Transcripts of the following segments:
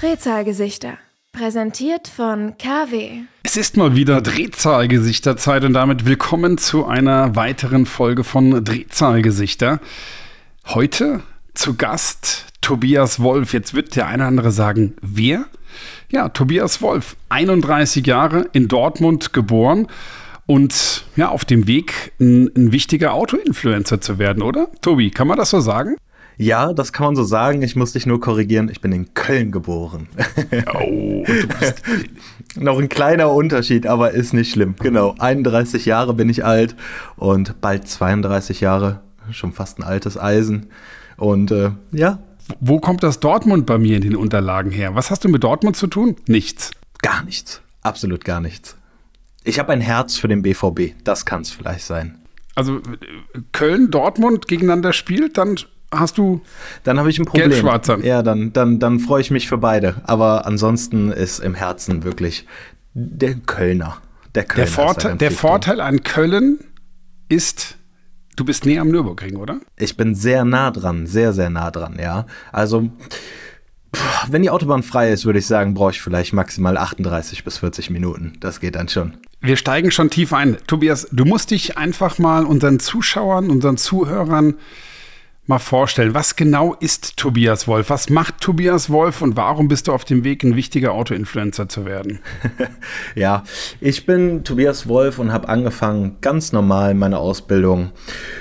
Drehzahlgesichter. Präsentiert von KW. Es ist mal wieder Drehzahlgesichterzeit und damit willkommen zu einer weiteren Folge von Drehzahlgesichter. Heute zu Gast Tobias Wolf. Jetzt wird der eine oder andere sagen, wer? Ja, Tobias Wolf, 31 Jahre in Dortmund geboren und ja, auf dem Weg, ein, ein wichtiger Auto-Influencer zu werden, oder? Tobi, kann man das so sagen? Ja, das kann man so sagen. Ich muss dich nur korrigieren. Ich bin in Köln geboren. Oh, du bist Noch ein kleiner Unterschied, aber ist nicht schlimm. Genau, 31 Jahre bin ich alt und bald 32 Jahre. Schon fast ein altes Eisen. Und äh, ja. Wo kommt das Dortmund bei mir in den Unterlagen her? Was hast du mit Dortmund zu tun? Nichts. Gar nichts. Absolut gar nichts. Ich habe ein Herz für den BVB. Das kann es vielleicht sein. Also Köln, Dortmund gegeneinander spielt, dann hast du dann habe ich ein Problem. Ja, dann, dann, dann freue ich mich für beide. Aber ansonsten ist im Herzen wirklich der Kölner. Der, Kölner der, Vorteil, der Vorteil an Köln ist, du bist näher am Nürburgring, oder? Ich bin sehr nah dran, sehr, sehr nah dran, ja. Also, wenn die Autobahn frei ist, würde ich sagen, brauche ich vielleicht maximal 38 bis 40 Minuten. Das geht dann schon. Wir steigen schon tief ein. Tobias, du musst dich einfach mal unseren Zuschauern, unseren Zuhörern mal vorstellen. Was genau ist Tobias Wolf? Was macht Tobias Wolf und warum bist du auf dem Weg, ein wichtiger Auto-Influencer zu werden? ja, ich bin Tobias Wolf und habe angefangen, ganz normal meine Ausbildung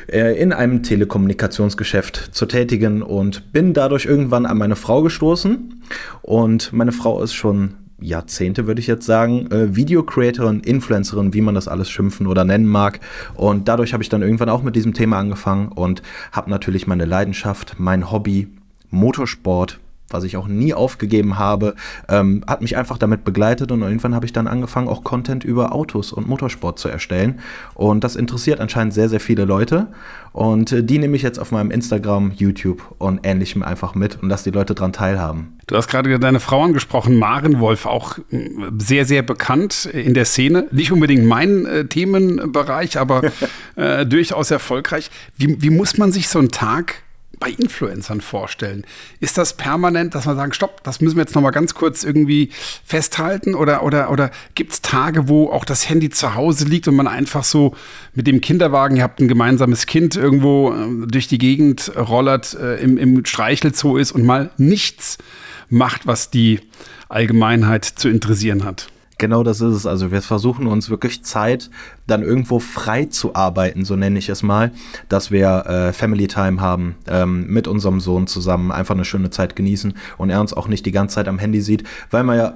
äh, in einem Telekommunikationsgeschäft zu tätigen und bin dadurch irgendwann an meine Frau gestoßen. Und meine Frau ist schon Jahrzehnte, würde ich jetzt sagen, äh, Video-Creatorin, Influencerin, wie man das alles schimpfen oder nennen mag. Und dadurch habe ich dann irgendwann auch mit diesem Thema angefangen und habe natürlich meine Leidenschaft, mein Hobby, Motorsport was ich auch nie aufgegeben habe, ähm, hat mich einfach damit begleitet und irgendwann habe ich dann angefangen, auch Content über Autos und Motorsport zu erstellen. Und das interessiert anscheinend sehr, sehr viele Leute. Und äh, die nehme ich jetzt auf meinem Instagram, YouTube und ähnlichem einfach mit und lasse die Leute daran teilhaben. Du hast gerade deine Frau angesprochen, Maren Wolf, auch äh, sehr, sehr bekannt in der Szene. Nicht unbedingt mein äh, Themenbereich, aber äh, durchaus erfolgreich. Wie, wie muss man sich so einen Tag bei Influencern vorstellen? Ist das permanent, dass man sagen, stopp, das müssen wir jetzt noch mal ganz kurz irgendwie festhalten? Oder, oder, oder gibt es Tage, wo auch das Handy zu Hause liegt und man einfach so mit dem Kinderwagen, ihr habt ein gemeinsames Kind irgendwo äh, durch die Gegend rollert, äh, im, im Streichelzoo ist und mal nichts macht, was die Allgemeinheit zu interessieren hat? Genau das ist es. Also wir versuchen uns wirklich Zeit dann irgendwo frei zu arbeiten, so nenne ich es mal, dass wir äh, Family Time haben, ähm, mit unserem Sohn zusammen einfach eine schöne Zeit genießen und er uns auch nicht die ganze Zeit am Handy sieht, weil man ja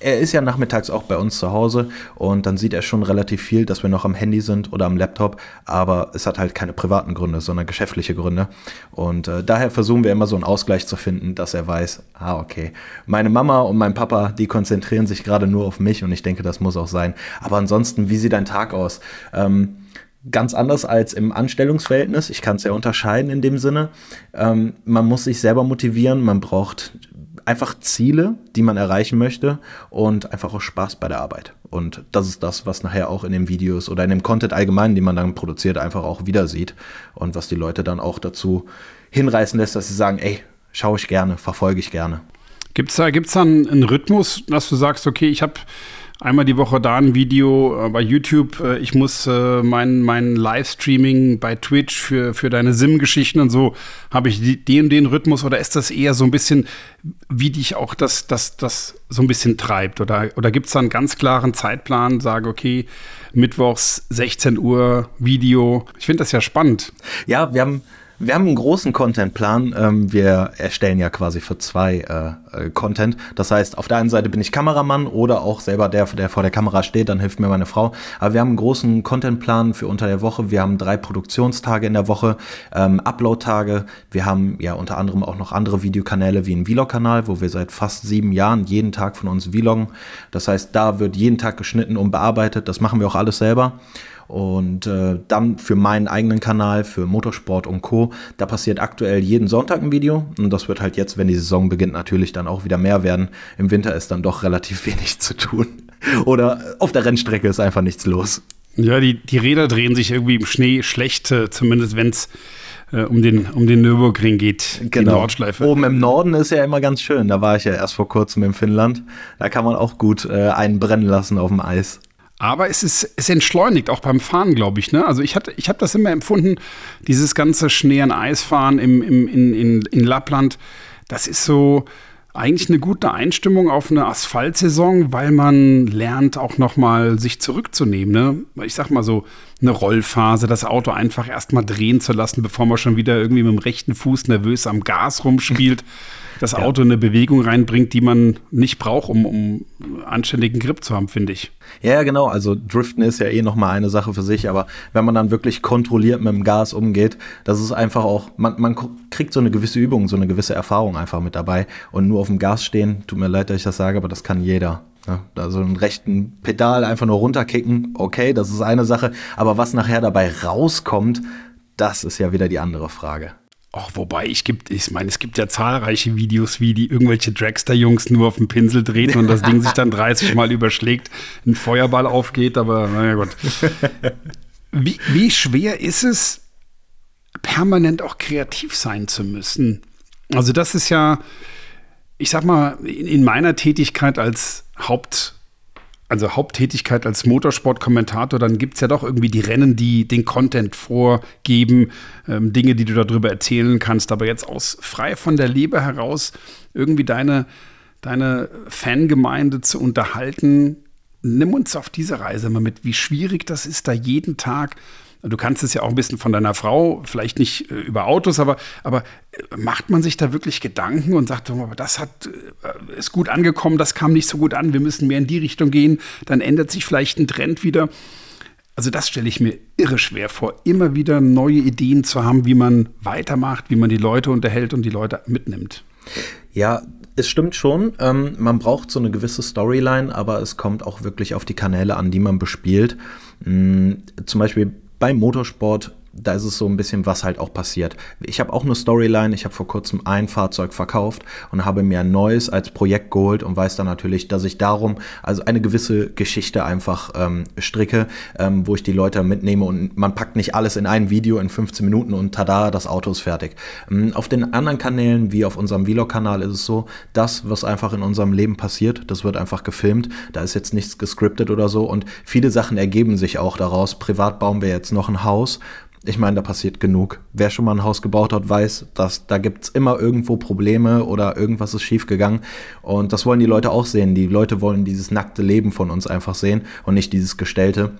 er ist ja nachmittags auch bei uns zu Hause und dann sieht er schon relativ viel, dass wir noch am Handy sind oder am Laptop, aber es hat halt keine privaten Gründe, sondern geschäftliche Gründe. Und äh, daher versuchen wir immer so einen Ausgleich zu finden, dass er weiß, ah, okay, meine Mama und mein Papa, die konzentrieren sich gerade nur auf mich und ich denke, das muss auch sein. Aber ansonsten, wie sieht dein Tag aus? Ähm, ganz anders als im Anstellungsverhältnis. Ich kann es ja unterscheiden in dem Sinne. Ähm, man muss sich selber motivieren, man braucht einfach Ziele, die man erreichen möchte und einfach auch Spaß bei der Arbeit. Und das ist das, was nachher auch in den Videos oder in dem Content allgemein, den man dann produziert, einfach auch wieder sieht und was die Leute dann auch dazu hinreißen lässt, dass sie sagen, ey, schaue ich gerne, verfolge ich gerne. Gibt es da, gibt's da einen Rhythmus, dass du sagst, okay, ich habe einmal die Woche da ein Video äh, bei YouTube. Äh, ich muss äh, mein, mein Livestreaming bei Twitch für, für deine Sim-Geschichten und so, habe ich den den Rhythmus oder ist das eher so ein bisschen, wie dich auch das, das, das so ein bisschen treibt? Oder, oder gibt es da einen ganz klaren Zeitplan, sage, okay, Mittwochs 16 Uhr Video. Ich finde das ja spannend. Ja, wir haben wir haben einen großen Contentplan. Ähm, wir erstellen ja quasi für zwei äh, äh, Content. Das heißt, auf der einen Seite bin ich Kameramann oder auch selber der, der vor der Kamera steht, dann hilft mir meine Frau. Aber wir haben einen großen Contentplan für unter der Woche. Wir haben drei Produktionstage in der Woche, ähm, Upload-Tage. Wir haben ja unter anderem auch noch andere Videokanäle wie einen Vlog-Kanal, wo wir seit fast sieben Jahren jeden Tag von uns vloggen. Das heißt, da wird jeden Tag geschnitten und bearbeitet. Das machen wir auch alles selber. Und äh, dann für meinen eigenen Kanal, für Motorsport und Co., da passiert aktuell jeden Sonntag ein Video. Und das wird halt jetzt, wenn die Saison beginnt, natürlich dann auch wieder mehr werden. Im Winter ist dann doch relativ wenig zu tun. Oder auf der Rennstrecke ist einfach nichts los. Ja, die, die Räder drehen sich irgendwie im Schnee schlecht, äh, zumindest wenn es äh, um, den, um den Nürburgring geht, genau. die Nordschleife. Oben im Norden ist ja immer ganz schön. Da war ich ja erst vor kurzem in Finnland. Da kann man auch gut äh, einen brennen lassen auf dem Eis. Aber es ist es entschleunigt, auch beim Fahren, glaube ich. Ne? Also ich, ich habe das immer empfunden, dieses ganze Schnee- und Eisfahren im, im, in, in, in Lappland, das ist so, eigentlich eine gute Einstimmung auf eine Asphaltsaison, weil man lernt auch noch mal sich zurückzunehmen. Ne? Ich sag mal so eine Rollphase, das Auto einfach erst mal drehen zu lassen, bevor man schon wieder irgendwie mit dem rechten Fuß nervös am Gas rumspielt. Das Auto ja. eine Bewegung reinbringt, die man nicht braucht, um, um anständigen Grip zu haben, finde ich. Ja, genau. Also Driften ist ja eh noch mal eine Sache für sich, aber wenn man dann wirklich kontrolliert mit dem Gas umgeht, das ist einfach auch, man, man kriegt so eine gewisse Übung, so eine gewisse Erfahrung einfach mit dabei. Und nur auf dem Gas stehen, tut mir leid, dass ich das sage, aber das kann jeder. Ja, also einen rechten Pedal einfach nur runterkicken, okay, das ist eine Sache. Aber was nachher dabei rauskommt, das ist ja wieder die andere Frage. Ach, wobei ich gibt, ich meine, es gibt ja zahlreiche Videos, wie die irgendwelche Dragster-Jungs nur auf dem Pinsel drehen und das Ding sich dann 30 Mal überschlägt, ein Feuerball aufgeht, aber naja Gott. Wie, wie schwer ist es, permanent auch kreativ sein zu müssen? Also, das ist ja, ich sag mal, in, in meiner Tätigkeit als Haupt- also Haupttätigkeit als Motorsportkommentator, dann gibt es ja doch irgendwie die Rennen, die den Content vorgeben, ähm, Dinge, die du darüber erzählen kannst. Aber jetzt aus frei von der Leber heraus irgendwie deine, deine Fangemeinde zu unterhalten, nimm uns auf diese Reise mal mit, wie schwierig das ist, da jeden Tag Du kannst es ja auch ein bisschen von deiner Frau, vielleicht nicht äh, über Autos, aber, aber äh, macht man sich da wirklich Gedanken und sagt, das hat, äh, ist gut angekommen, das kam nicht so gut an, wir müssen mehr in die Richtung gehen, dann ändert sich vielleicht ein Trend wieder. Also das stelle ich mir irre schwer vor, immer wieder neue Ideen zu haben, wie man weitermacht, wie man die Leute unterhält und die Leute mitnimmt. Ja, es stimmt schon. Ähm, man braucht so eine gewisse Storyline, aber es kommt auch wirklich auf die Kanäle an, die man bespielt. Mhm, zum Beispiel beim Motorsport da ist es so ein bisschen, was halt auch passiert. Ich habe auch eine Storyline. Ich habe vor kurzem ein Fahrzeug verkauft und habe mir ein neues als Projekt geholt und weiß dann natürlich, dass ich darum also eine gewisse Geschichte einfach ähm, stricke, ähm, wo ich die Leute mitnehme und man packt nicht alles in ein Video in 15 Minuten und tada, das Auto ist fertig. Ähm, auf den anderen Kanälen, wie auf unserem Vlog-Kanal, ist es so, das, was einfach in unserem Leben passiert, das wird einfach gefilmt. Da ist jetzt nichts gescriptet oder so und viele Sachen ergeben sich auch daraus. Privat bauen wir jetzt noch ein Haus ich meine, da passiert genug. Wer schon mal ein Haus gebaut hat, weiß, dass da gibt es immer irgendwo Probleme oder irgendwas ist schiefgegangen. Und das wollen die Leute auch sehen. Die Leute wollen dieses nackte Leben von uns einfach sehen und nicht dieses gestellte.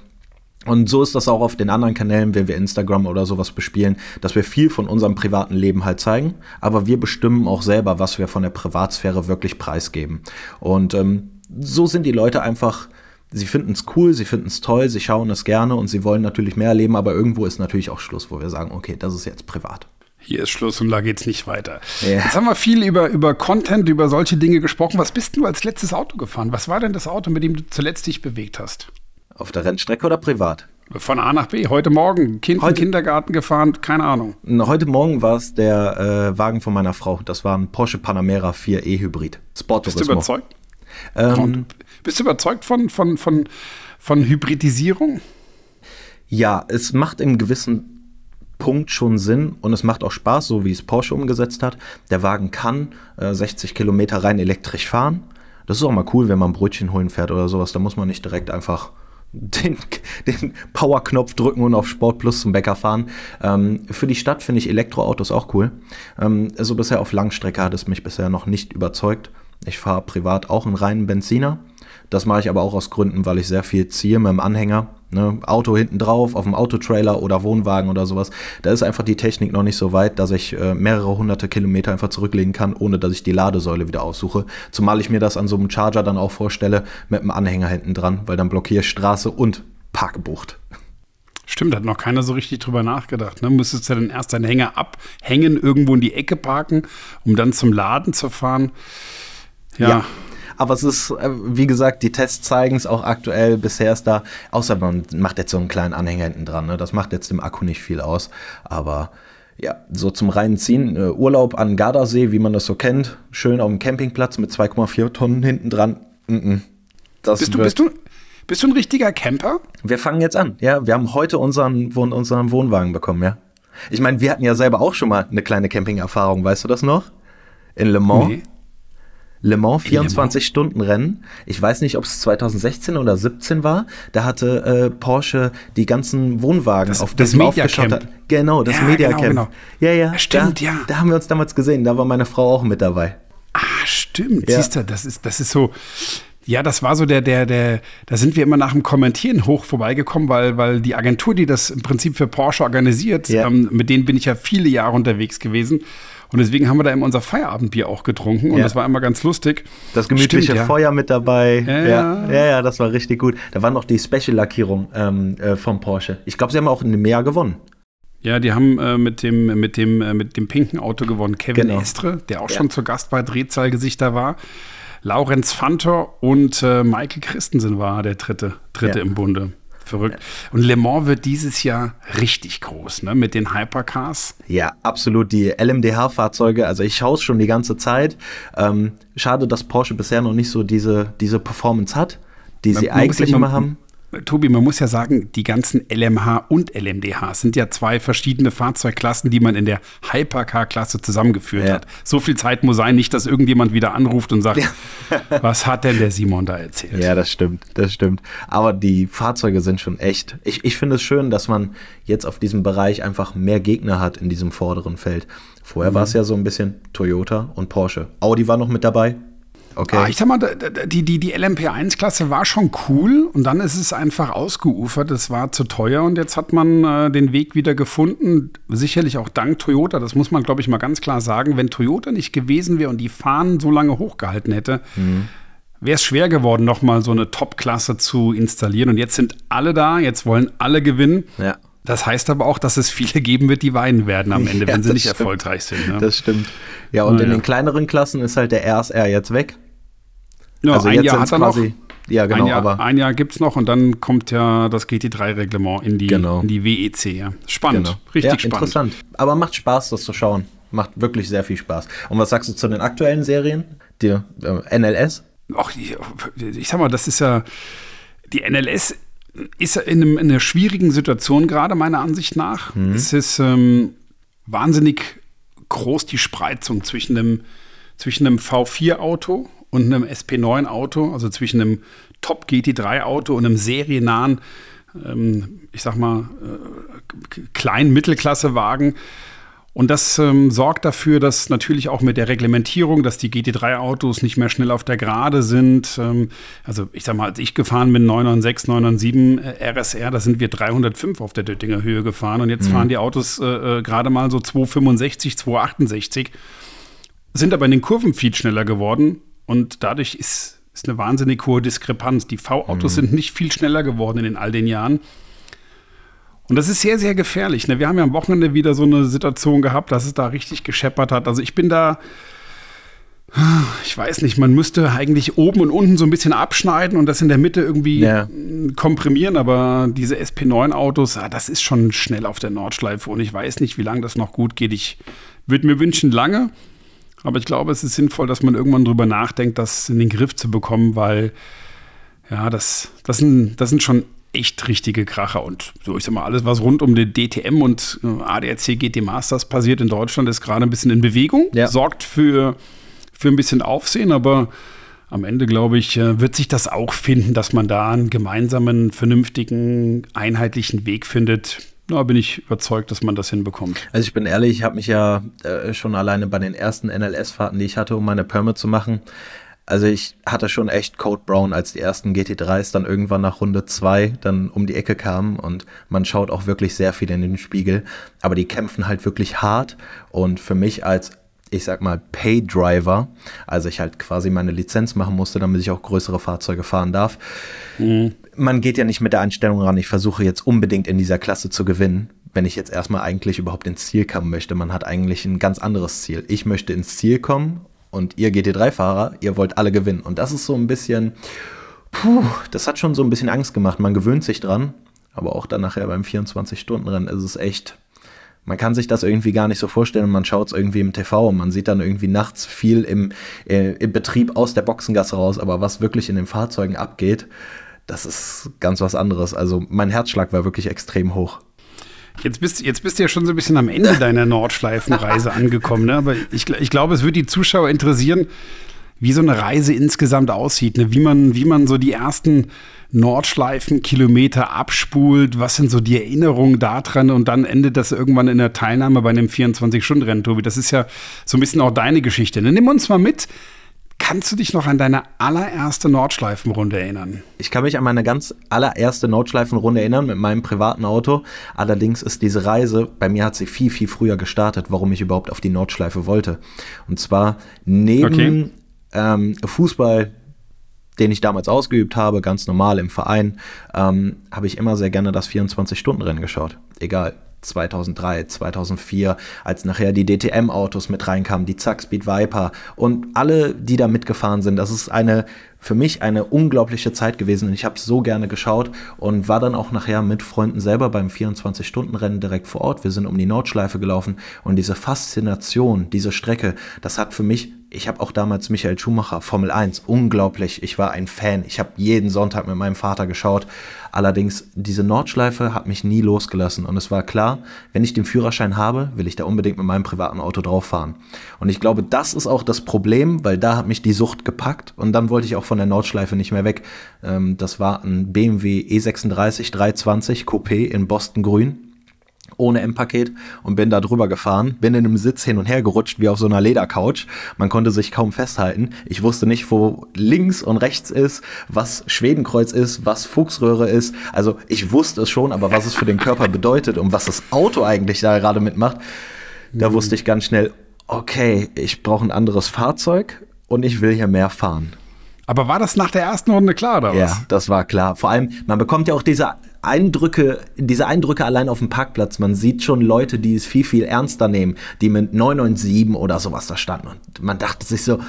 Und so ist das auch auf den anderen Kanälen, wenn wir Instagram oder sowas bespielen, dass wir viel von unserem privaten Leben halt zeigen, aber wir bestimmen auch selber, was wir von der Privatsphäre wirklich preisgeben. Und ähm, so sind die Leute einfach sie finden es cool, sie finden es toll, sie schauen es gerne und sie wollen natürlich mehr erleben, aber irgendwo ist natürlich auch Schluss, wo wir sagen, okay, das ist jetzt privat. Hier ist Schluss und da geht's nicht weiter. Yeah. Jetzt haben wir viel über, über Content, über solche Dinge gesprochen. Was bist du als letztes Auto gefahren? Was war denn das Auto, mit dem du zuletzt dich bewegt hast? Auf der Rennstrecke oder privat? Von A nach B. Heute Morgen. Kind heute, Kindergarten gefahren, keine Ahnung. Heute Morgen war es der äh, Wagen von meiner Frau. Das war ein Porsche Panamera 4e Hybrid. Sport Bist du überzeugt? Ähm, bist du überzeugt von, von, von, von Hybridisierung? Ja, es macht im gewissen Punkt schon Sinn und es macht auch Spaß, so wie es Porsche umgesetzt hat. Der Wagen kann äh, 60 Kilometer rein elektrisch fahren. Das ist auch mal cool, wenn man Brötchen holen fährt oder sowas. Da muss man nicht direkt einfach den, den Powerknopf drücken und auf Sport Plus zum Bäcker fahren. Ähm, für die Stadt finde ich Elektroautos auch cool. Ähm, also bisher auf Langstrecke hat es mich bisher noch nicht überzeugt. Ich fahre privat auch einen reinen Benziner. Das mache ich aber auch aus Gründen, weil ich sehr viel ziehe mit dem Anhänger. Ne? Auto hinten drauf, auf dem Autotrailer oder Wohnwagen oder sowas. Da ist einfach die Technik noch nicht so weit, dass ich äh, mehrere hunderte Kilometer einfach zurücklegen kann, ohne dass ich die Ladesäule wieder aussuche. Zumal ich mir das an so einem Charger dann auch vorstelle, mit dem Anhänger hinten dran, weil dann blockiere ich Straße und Parkbucht. Stimmt, hat noch keiner so richtig drüber nachgedacht. Ne? Müsstest du dann erst deinen Hänger abhängen, irgendwo in die Ecke parken, um dann zum Laden zu fahren. Ja. ja. Aber es ist, äh, wie gesagt, die Tests zeigen es auch aktuell. Bisher ist da, außer man macht jetzt so einen kleinen Anhänger hinten dran. Ne? Das macht jetzt dem Akku nicht viel aus. Aber ja, so zum reinen Ziehen. Äh, Urlaub an Gardasee, wie man das so kennt. Schön auf dem Campingplatz mit 2,4 Tonnen hinten dran. Mm -mm. Bist, du, bist, du, Bist du ein richtiger Camper? Wir fangen jetzt an. Ja, wir haben heute unseren, unseren Wohnwagen bekommen, ja. Ich meine, wir hatten ja selber auch schon mal eine kleine Camping-Erfahrung, weißt du das noch? In Le Mans. Nee. Le Mans 24-Stunden-Rennen. Ich weiß nicht, ob es 2016 oder 17 war. Da hatte äh, Porsche die ganzen Wohnwagen das, auf das Media Camp. Genau, das ja, Media genau, Camp. Genau. Ja, ja. Stimmt, da, ja. Da haben wir uns damals gesehen. Da war meine Frau auch mit dabei. Ah, stimmt. Ja. Siehst du, das ist, das ist so. Ja, das war so der, der, der, da sind wir immer nach dem Kommentieren hoch vorbeigekommen, weil, weil die Agentur, die das im Prinzip für Porsche organisiert, ja. ähm, mit denen bin ich ja viele Jahre unterwegs gewesen. Und deswegen haben wir da immer unser Feierabendbier auch getrunken und ja. das war immer ganz lustig. Das gemütliche Stimmt, ja. Feuer mit dabei. Ja. ja. Ja. ja, das war richtig gut. Da war noch die Special-Lackierung ähm, äh, vom Porsche. Ich glaube, sie haben auch in dem Jahr gewonnen. Ja, die haben äh, mit, dem, mit, dem, äh, mit dem pinken Auto gewonnen. Kevin genau. Estre, der auch schon zu Gast bei Drehzahlgesichter war. Laurenz Fantor und äh, Michael Christensen war der dritte, dritte im Bunde. Verrückt. Und Le Mans wird dieses Jahr richtig groß, ne? Mit den Hypercars. Ja, absolut. Die LMDH-Fahrzeuge, also ich schaue es schon die ganze Zeit. Ähm, schade, dass Porsche bisher noch nicht so diese, diese Performance hat, die man, sie eigentlich immer haben. Tobi, man muss ja sagen, die ganzen LMH und LMDH sind ja zwei verschiedene Fahrzeugklassen, die man in der Hypercar-Klasse zusammengeführt ja. hat. So viel Zeit muss sein, nicht, dass irgendjemand wieder anruft und sagt, ja. was hat denn der Simon da erzählt? Ja, das stimmt, das stimmt. Aber die Fahrzeuge sind schon echt. Ich, ich finde es schön, dass man jetzt auf diesem Bereich einfach mehr Gegner hat in diesem vorderen Feld. Vorher mhm. war es ja so ein bisschen Toyota und Porsche. Audi war noch mit dabei, Okay. Ah, ich sag mal, die, die, die LMP1-Klasse war schon cool und dann ist es einfach ausgeufert. Es war zu teuer und jetzt hat man äh, den Weg wieder gefunden. Sicherlich auch dank Toyota, das muss man, glaube ich, mal ganz klar sagen. Wenn Toyota nicht gewesen wäre und die Fahnen so lange hochgehalten hätte, mhm. wäre es schwer geworden, nochmal so eine Top-Klasse zu installieren. Und jetzt sind alle da, jetzt wollen alle gewinnen. Ja. Das heißt aber auch, dass es viele geben wird, die weinen werden am Ende, ja, wenn sie nicht stimmt. erfolgreich sind. Ne? Das stimmt. Ja, und Na, in ja. den kleineren Klassen ist halt der RSR jetzt weg. Ja, also ein Jahr hat er quasi, noch. Ja, genau. Ein Jahr, aber ein Jahr gibt es noch und dann kommt ja das GT3-Reglement in, die, genau. in die WEC. Ja. Spannend, genau. richtig ja, spannend. Interessant. Aber macht Spaß, das zu schauen. Macht wirklich sehr viel Spaß. Und was sagst du zu den aktuellen Serien? Die äh, NLS? Ach, ich, ich sag mal, das ist ja. Die NLS ist in, einem, in einer schwierigen Situation gerade, meiner Ansicht nach. Mhm. Es ist ähm, wahnsinnig groß die Spreizung zwischen einem, zwischen einem V4-Auto und einem SP9-Auto, also zwischen einem Top GT3-Auto und einem seriennahen, ähm, ich sag mal, äh, kleinen Mittelklasse-Wagen. Und das ähm, sorgt dafür, dass natürlich auch mit der Reglementierung, dass die GT3-Autos nicht mehr schnell auf der Gerade sind. Ähm, also ich sag mal, als ich gefahren bin, 996, 997 äh, RSR, da sind wir 305 auf der Döttinger Höhe gefahren. Und jetzt mhm. fahren die Autos äh, äh, gerade mal so 265, 268, sind aber in den Kurven viel schneller geworden. Und dadurch ist, ist eine wahnsinnig hohe Diskrepanz. Die V-Autos mhm. sind nicht viel schneller geworden in all den Jahren. Und das ist sehr, sehr gefährlich. Ne? Wir haben ja am Wochenende wieder so eine Situation gehabt, dass es da richtig gescheppert hat. Also ich bin da, ich weiß nicht, man müsste eigentlich oben und unten so ein bisschen abschneiden und das in der Mitte irgendwie ja. komprimieren, aber diese SP9-Autos, ah, das ist schon schnell auf der Nordschleife und ich weiß nicht, wie lange das noch gut geht. Ich würde mir wünschen, lange. Aber ich glaube, es ist sinnvoll, dass man irgendwann drüber nachdenkt, das in den Griff zu bekommen, weil ja, das, das, sind, das sind schon echt richtige Kracher. Und so, ich sag mal, alles, was rund um den DTM und äh, ADAC GT Masters passiert in Deutschland, ist gerade ein bisschen in Bewegung, ja. sorgt für, für ein bisschen Aufsehen, aber am Ende, glaube ich, äh, wird sich das auch finden, dass man da einen gemeinsamen, vernünftigen, einheitlichen Weg findet, da bin ich überzeugt, dass man das hinbekommt. Also ich bin ehrlich, ich habe mich ja äh, schon alleine bei den ersten NLS-Fahrten, die ich hatte, um meine Permit zu machen, also ich hatte schon echt Code Brown, als die ersten GT3s dann irgendwann nach Runde 2 dann um die Ecke kamen und man schaut auch wirklich sehr viel in den Spiegel, aber die kämpfen halt wirklich hart und für mich als ich sag mal, Pay-Driver, also ich halt quasi meine Lizenz machen musste, damit ich auch größere Fahrzeuge fahren darf. Mhm. Man geht ja nicht mit der Einstellung ran, ich versuche jetzt unbedingt in dieser Klasse zu gewinnen, wenn ich jetzt erstmal eigentlich überhaupt ins Ziel kommen möchte. Man hat eigentlich ein ganz anderes Ziel. Ich möchte ins Ziel kommen und ihr GT3-Fahrer, ihr wollt alle gewinnen. Und das ist so ein bisschen, puh, das hat schon so ein bisschen Angst gemacht. Man gewöhnt sich dran, aber auch dann nachher beim 24-Stunden-Rennen ist es echt man kann sich das irgendwie gar nicht so vorstellen. Man schaut es irgendwie im TV und man sieht dann irgendwie nachts viel im, äh, im Betrieb aus der Boxengasse raus. Aber was wirklich in den Fahrzeugen abgeht, das ist ganz was anderes. Also mein Herzschlag war wirklich extrem hoch. Jetzt bist, jetzt bist du ja schon so ein bisschen am Ende deiner Nordschleifenreise angekommen. Ne? Aber ich, ich glaube, es würde die Zuschauer interessieren, wie so eine Reise insgesamt aussieht. Ne? Wie, man, wie man so die ersten Nordschleifenkilometer abspult. Was sind so die Erinnerungen daran? Und dann endet das irgendwann in der Teilnahme bei einem 24-Stunden-Rennen, Tobi. Das ist ja so ein bisschen auch deine Geschichte. Ne? Nimm uns mal mit. Kannst du dich noch an deine allererste Nordschleifenrunde erinnern? Ich kann mich an meine ganz allererste Nordschleifenrunde erinnern mit meinem privaten Auto. Allerdings ist diese Reise, bei mir hat sie viel, viel früher gestartet, warum ich überhaupt auf die Nordschleife wollte. Und zwar neben okay. ähm, Fußball, den ich damals ausgeübt habe, ganz normal im Verein, ähm, habe ich immer sehr gerne das 24-Stunden-Rennen geschaut. Egal, 2003, 2004, als nachher die DTM-Autos mit reinkamen, die Zackspeed Viper und alle, die da mitgefahren sind. Das ist eine für mich eine unglaubliche Zeit gewesen und ich habe so gerne geschaut und war dann auch nachher mit Freunden selber beim 24-Stunden-Rennen direkt vor Ort. Wir sind um die Nordschleife gelaufen und diese Faszination, diese Strecke, das hat für mich ich habe auch damals Michael Schumacher, Formel 1, unglaublich. Ich war ein Fan. Ich habe jeden Sonntag mit meinem Vater geschaut. Allerdings, diese Nordschleife hat mich nie losgelassen. Und es war klar, wenn ich den Führerschein habe, will ich da unbedingt mit meinem privaten Auto drauf fahren. Und ich glaube, das ist auch das Problem, weil da hat mich die Sucht gepackt. Und dann wollte ich auch von der Nordschleife nicht mehr weg. Ähm, das war ein BMW E36 320 Coupé in Boston Grün ohne M-Paket und bin da drüber gefahren, bin in einem Sitz hin und her gerutscht wie auf so einer Ledercouch. Man konnte sich kaum festhalten. Ich wusste nicht, wo links und rechts ist, was Schwedenkreuz ist, was Fuchsröhre ist. Also ich wusste es schon, aber was es für den Körper bedeutet und was das Auto eigentlich da gerade mitmacht, da mhm. wusste ich ganz schnell, okay, ich brauche ein anderes Fahrzeug und ich will hier mehr fahren. Aber war das nach der ersten Runde klar, oder was? Ja, das war klar. Vor allem, man bekommt ja auch diese Eindrücke, diese Eindrücke allein auf dem Parkplatz, man sieht schon Leute, die es viel, viel ernster nehmen, die mit 997 oder sowas da standen. Und man dachte sich so,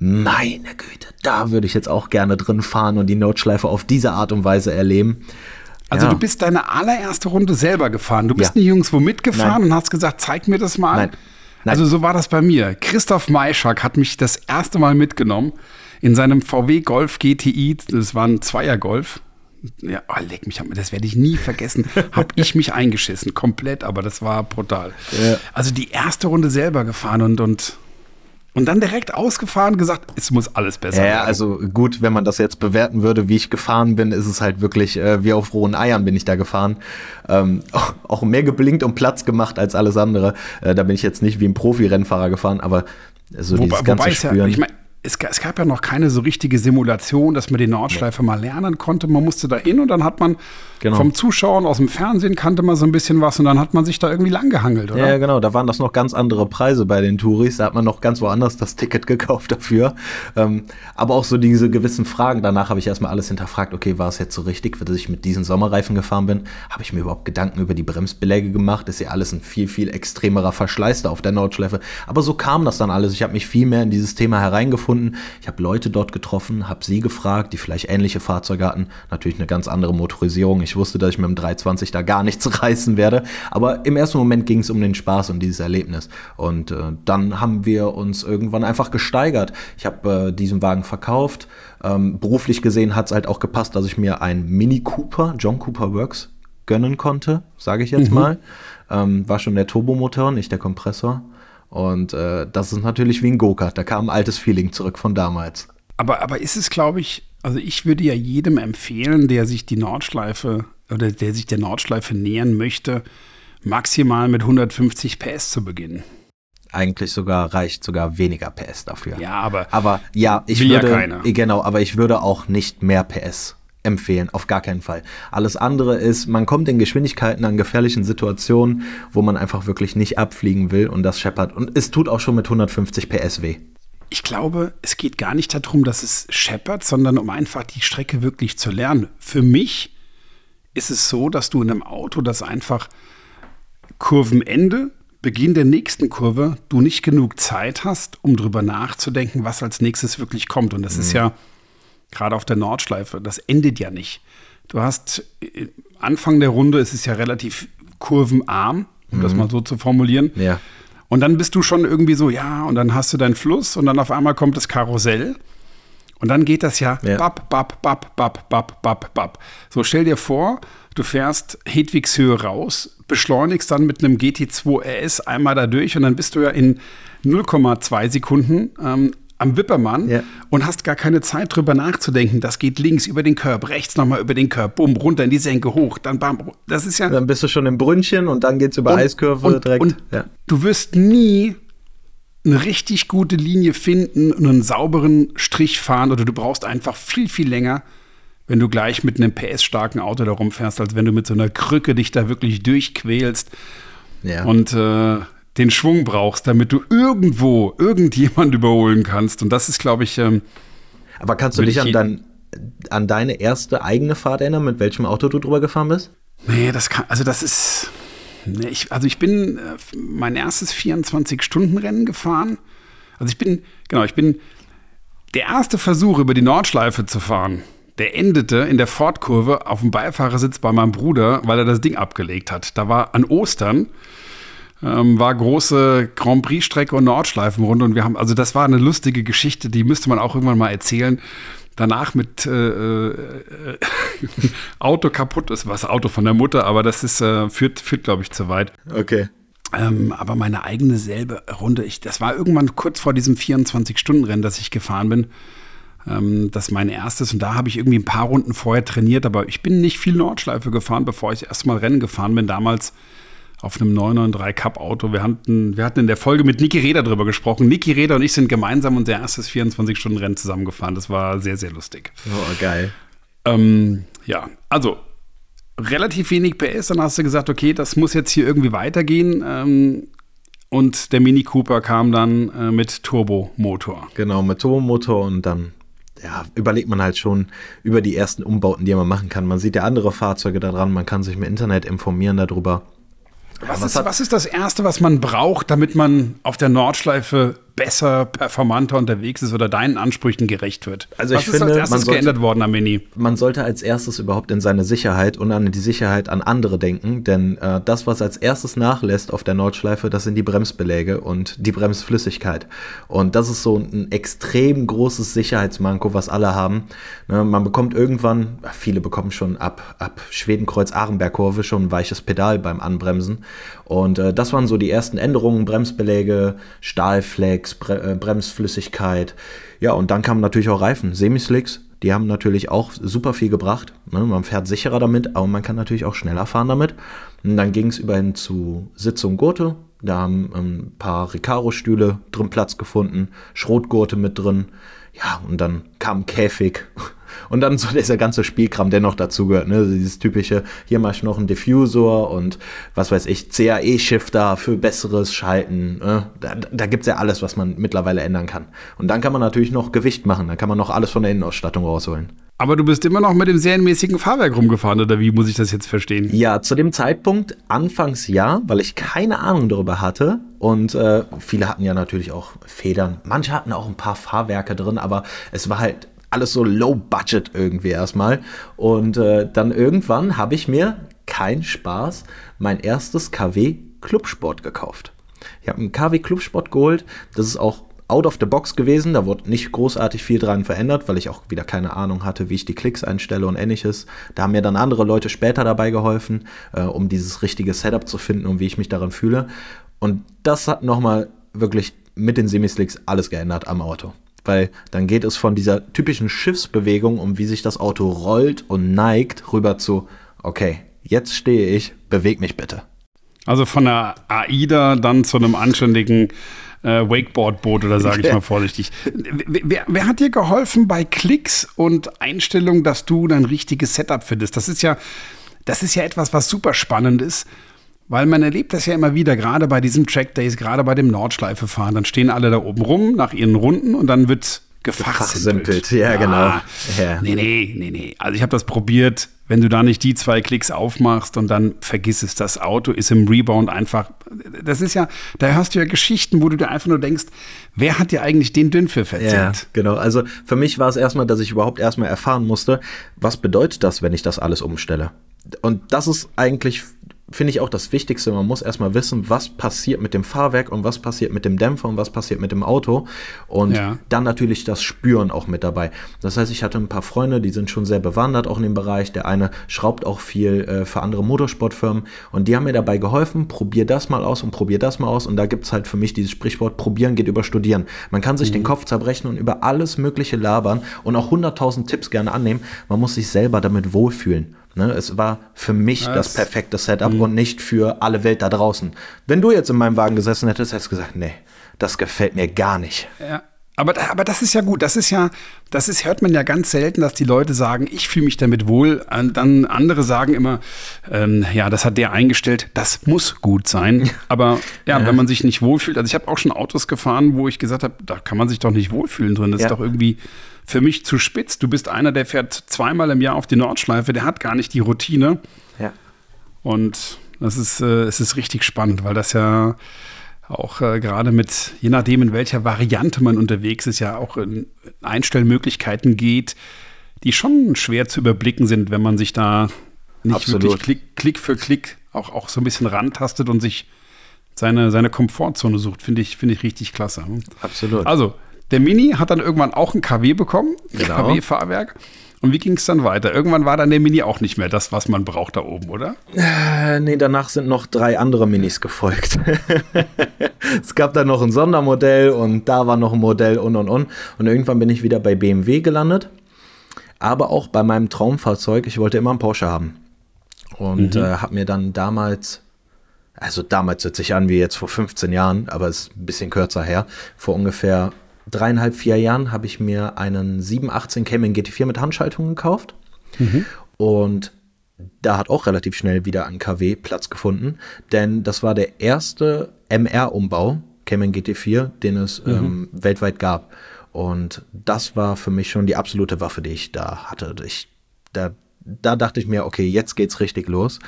meine Güte, da würde ich jetzt auch gerne drin fahren und die Notschleife auf diese Art und Weise erleben. Also ja. du bist deine allererste Runde selber gefahren. Du bist ja. nicht irgendwo mitgefahren Nein. und hast gesagt, zeig mir das mal. Nein. Nein. Also so war das bei mir. Christoph Maischak hat mich das erste Mal mitgenommen in seinem VW Golf GTI. Das war ein Zweier-Golf ja, oh, leck mich, das werde ich nie vergessen, habe ich mich eingeschissen, komplett, aber das war brutal. Ja. Also die erste Runde selber gefahren und, und, und dann direkt ausgefahren, gesagt, es muss alles besser ja, werden. Ja, also gut, wenn man das jetzt bewerten würde, wie ich gefahren bin, ist es halt wirklich, äh, wie auf rohen Eiern bin ich da gefahren. Ähm, auch, auch, mehr geblinkt und Platz gemacht als alles andere. Äh, da bin ich jetzt nicht wie ein Profi-Rennfahrer gefahren, aber so wobei, dieses ganze Spüren. Ja, ich mein, es, es, gab ja noch keine so richtige Simulation, dass man die Nordschleife ja. mal lernen konnte. Man musste da hin und dann hat man genau. vom Zuschauen aus dem Fernsehen kannte man so ein bisschen was und dann hat man sich da irgendwie langgehangelt, oder? Ja, genau. Da waren das noch ganz andere Preise bei den Touris. Da hat man noch ganz woanders das Ticket gekauft dafür. Ähm, aber auch so diese gewissen Fragen. Danach habe ich erstmal alles hinterfragt. Okay, war es jetzt so richtig, dass ich mit diesen Sommerreifen gefahren bin? Habe ich mir überhaupt Gedanken über die Bremsbeläge gemacht? Ist ja alles ein viel, viel extremerer Verschleiß da auf der Nordschleife. Aber so kam das dann alles. Ich habe mich viel mehr in dieses Thema hereingefunden gefunden. Ich habe Leute dort getroffen, habe sie gefragt, die vielleicht ähnliche Fahrzeuge hatten. Natürlich eine ganz andere Motorisierung. Ich wusste, dass ich mit dem 320 da gar nichts reißen werde. Aber im ersten Moment ging es um den Spaß und dieses Erlebnis. Und äh, dann haben wir uns irgendwann einfach gesteigert. Ich habe äh, diesen Wagen verkauft. Ähm, beruflich gesehen hat es halt auch gepasst, dass ich mir ein Mini Cooper, John Cooper Works, gönnen konnte, sage ich jetzt mhm. mal. Ähm, war schon der Turbomotor, nicht der Kompressor. Und äh, das ist natürlich wie ein Go-Kart. Da kam ein altes Feeling zurück von damals. Aber, aber ist es, glaube ich, also ich würde ja jedem empfehlen, der sich die Nordschleife oder der sich der Nordschleife nähern möchte, maximal mit 150 PS zu beginnen. Eigentlich sogar reicht sogar weniger PS dafür. Ja, aber, aber ja, ich würde ja genau, aber ich würde auch nicht mehr PS empfehlen, auf gar keinen Fall. Alles andere ist, man kommt in Geschwindigkeiten an gefährlichen Situationen, wo man einfach wirklich nicht abfliegen will und das scheppert. Und es tut auch schon mit 150 PS weh. Ich glaube, es geht gar nicht darum, dass es scheppert, sondern um einfach die Strecke wirklich zu lernen. Für mich ist es so, dass du in einem Auto, das einfach Kurvenende, Beginn der nächsten Kurve, du nicht genug Zeit hast, um drüber nachzudenken, was als nächstes wirklich kommt. Und das mhm. ist ja gerade auf der Nordschleife, das endet ja nicht. Du hast äh, Anfang der Runde, es ist ja relativ kurvenarm, um mhm. das mal so zu formulieren. Ja. Und dann bist du schon irgendwie so, ja, und dann hast du deinen Fluss und dann auf einmal kommt das Karussell. Und dann geht das ja, Ja. bap, bap, bap, bap, bap, bap, bap. So, stell dir vor, du fährst Hedwigshöhe raus, beschleunigst dann mit einem GT2 RS einmal da durch und dann bist du ja in 0,2 Sekunden ähm, am Wippermann Ja. und hast gar keine Zeit drüber nachzudenken. Das geht links über den Curb, rechts nochmal über den Curb, bumm, runter in die Senke, hoch, dann bam. Das ist ja. Dann bist du schon im Brünnchen und dann geht's über Und- Eiskurve und, direkt. Und ja. du wirst nie eine richtig gute Linie finden und einen sauberen Strich fahren oder du brauchst einfach viel, viel länger, wenn du gleich mit einem PS-starken Auto da rumfährst, als wenn du mit so einer Krücke dich da wirklich durchquälst Ja. und äh, den Schwung brauchst, damit du irgendwo irgendjemand überholen kannst. Und das ist, glaube ich, ähm, Aber kannst du dich an, dein, an deine erste eigene Fahrt erinnern, mit welchem Auto du drüber gefahren bist? Nee, das kann, also das ist, nee, ich, also ich bin äh, mein erstes 24-Stunden-Rennen gefahren. Also ich bin, genau, ich bin, der erste Versuch über die Nordschleife zu fahren, der endete in der Ford-Kurve auf dem Beifahrersitz bei meinem Bruder, weil er das Ding abgelegt hat. Da war an Ostern, ähm, war große Grand Prix-Strecke und Nordschleifenrunde und wir haben, also das war eine lustige Geschichte, die müsste man auch irgendwann mal erzählen. Danach mit äh, äh, Auto kaputt ist, was Auto von der Mutter, aber das ist, äh, führt, führt glaube ich, zu weit. Okay. Ähm, aber meine eigene selbe Runde, ich, das war irgendwann kurz vor diesem 24-Stunden-Rennen, das ich gefahren bin. Ähm, das ist mein erstes und da habe ich irgendwie ein paar Runden vorher trainiert, aber ich bin nicht viel Nordschleife gefahren, bevor ich erstmal Rennen gefahren bin. Damals auf einem 993 Cup Auto. Wir hatten, wir hatten in der Folge mit Niki Reder drüber gesprochen. Niki Reder und ich sind gemeinsam unser erstes 24-Stunden-Rennen zusammengefahren. Das war sehr, sehr lustig. Oh, geil. Ähm, ja, also relativ wenig PS. Dann hast du gesagt, okay, das muss jetzt hier irgendwie weitergehen. Ähm, und der Mini Cooper kam dann äh, mit Turbomotor. Genau, mit Turbomotor und dann ja, überlegt man halt schon über die ersten Umbauten, die man machen kann. Man sieht ja andere Fahrzeuge da dran, man kann sich im Internet informieren darüber. Was, was ist, was ist das Erste, was man braucht, damit man auf der Nordschleife besser, performanter unterwegs ist oder deinen Ansprüchen gerecht wird? Also was ich ist finde, als man erstes sollte- geändert worden am Mini? Man sollte als erstes überhaupt in seine Sicherheit und an die Sicherheit an andere denken, denn äh, das, was als erstes nachlässt auf der Nordschleife, das sind die Bremsbeläge und die Bremsflüssigkeit. Und das ist so ein extrem großes Sicherheitsmanko, was alle haben. Ne, man bekommt irgendwann, viele bekommen schon ab, ab Schwedenkreuz-Arenberg-Kurve schon ein weiches Pedal beim Anbremsen. Und äh, das waren so die ersten Änderungen, Bremsbeläge, Stahlflex, Äh, Bremsflüssigkeit. Ja, und dann kamen natürlich auch Reifen, Semislicks, die haben natürlich auch super viel gebracht. Ne? Man fährt sicherer damit, aber man kann natürlich auch schneller fahren damit. Und dann ging es über hin zu Sitzung Gurte. Da haben ein paar Recaro-Stühle drin Platz gefunden, Schrotgurte mit drin. Ja, und dann kam Käfig. Und dann so dieser ganze Spielkram, der noch dazugehört. Ne? Dieses typische, hier mach ich noch einen Diffusor und was weiß ich, CAE-Shifter für besseres Schalten. Ne? Da, da gibt es ja alles, was man mittlerweile ändern kann. Und dann kann man natürlich noch Gewicht machen. Dann kann man noch alles von der Innenausstattung rausholen. Aber du bist immer noch mit dem serienmäßigen Fahrwerk rumgefahren, oder wie muss ich das jetzt verstehen? Ja, zu dem Zeitpunkt, anfangs ja, weil ich keine Ahnung darüber hatte. Und äh, viele hatten ja natürlich auch Federn. Manche hatten auch ein paar Fahrwerke drin, aber es war halt alles so low budget irgendwie erstmal. Und äh, dann irgendwann habe ich mir, kein Spaß, mein erstes KW Clubsport gekauft. Ich habe einen KW Clubsport geholt. Das ist auch out of the box gewesen. Da wurde nicht großartig viel dran verändert, weil ich auch wieder keine Ahnung hatte, wie ich die Klicks einstelle und ähnliches. Da haben mir dann andere Leute später dabei geholfen, äh, um dieses richtige Setup zu finden und wie ich mich daran fühle. Und das hat nochmal wirklich mit den Semislicks alles geändert am Auto. Weil dann geht es von dieser typischen Schiffsbewegung, um wie sich das Auto rollt und neigt, rüber zu, okay, jetzt stehe ich, beweg mich bitte. Also von der AIDA dann zu einem anständigen äh, Wakeboard-Boot oder sage ich mal vorsichtig. Wer, wer, hat dir geholfen bei Klicks und Einstellungen, dass du dein richtiges Setup findest? Das ist ja, das ist ja etwas, was super spannend ist. Weil man erlebt das ja immer wieder, gerade bei diesen Track Days, gerade bei dem Nordschleife fahren, dann stehen alle da oben rum nach ihren Runden und dann wird gefachsimpelt. Gefachsimpelt, ja, genau. Ja. Nee, nee, nee, nee. Also ich habe das probiert, wenn du da nicht die zwei Klicks aufmachst und dann vergiss es, das Auto ist im Rebound einfach. Das ist ja, da hörst du ja Geschichten, wo du dir einfach nur denkst, wer hat dir eigentlich den Dünnpfiff Ja, erzählt? genau. Also für mich war es erstmal, dass ich überhaupt erstmal erfahren musste, was bedeutet das, wenn ich das alles umstelle. Und das ist eigentlich finde ich auch das Wichtigste. Man muss erstmal wissen, was passiert mit dem Fahrwerk und was passiert mit dem Dämpfer und was passiert mit dem Auto. Und ja. dann natürlich das Spüren auch mit dabei. Das heißt, ich hatte ein paar Freunde, die sind schon sehr bewandert auch in dem Bereich. Der eine schraubt auch viel äh, für andere Motorsportfirmen und die haben mir dabei geholfen, probier das mal aus und probier das mal aus. Und da gibt es halt für mich dieses Sprichwort, probieren geht über studieren. Man kann sich mhm. den Kopf zerbrechen und über alles Mögliche labern und auch 100.000 Tipps gerne annehmen. Man muss sich selber damit wohlfühlen. Ne, es war für mich das, das perfekte Setup mh. und nicht für alle Welt da draußen. Wenn du jetzt in meinem Wagen gesessen hättest, hättest du gesagt, nee, das gefällt mir gar nicht. Ja. Aber, aber das ist ja gut. Das ist ja, das ist, hört man ja ganz selten, dass die Leute sagen, ich fühle mich damit wohl. Dann andere sagen immer, ähm, ja, das hat der eingestellt, das muss gut sein. Aber ja, ja. wenn man sich nicht wohlfühlt, also ich habe auch schon Autos gefahren, wo ich gesagt habe, da kann man sich doch nicht wohlfühlen drin. Das ja. ist doch irgendwie für mich zu spitz. Du bist einer, der fährt zweimal im Jahr auf die Nordschleife, der hat gar nicht die Routine. Ja. Und das ist, äh, es ist richtig spannend, weil das ja auch äh, gerade mit, je nachdem, in welcher Variante man unterwegs ist, ja auch in Einstellmöglichkeiten geht, die schon schwer zu überblicken sind, wenn man sich da nicht Absolut. wirklich Klick, Klick für Klick auch, auch so ein bisschen rantastet und sich seine, seine Komfortzone sucht. Finde ich, finde ich richtig klasse. Absolut. Also, der Mini hat dann irgendwann auch ein KW bekommen, genau. KW-Fahrwerk. Und wie ging es dann weiter? Irgendwann war dann der Mini auch nicht mehr das, was man braucht da oben, oder? Äh, nee, danach sind noch drei andere Minis gefolgt. es gab dann noch ein Sondermodell und da war noch ein Modell und und und. Und irgendwann bin ich wieder bei BMW gelandet. Aber auch bei meinem Traumfahrzeug, ich wollte immer einen Porsche haben. Und mhm. äh, habe mir dann damals also damals hört sich an wie jetzt vor 15 Jahren, aber es ist ein bisschen kürzer her, vor ungefähr dreieinhalb, vier Jahren habe ich mir einen 718 Cayman GT4 mit Handschaltung gekauft. Mhm. Und da hat auch relativ schnell wieder ein KW Platz gefunden, denn das war der erste MR-Umbau, Cayman GT4, den es mhm. ähm, weltweit gab. Und das war für mich schon die absolute Waffe, die ich da hatte. Ich, da da dachte ich mir, okay, jetzt geht's richtig los.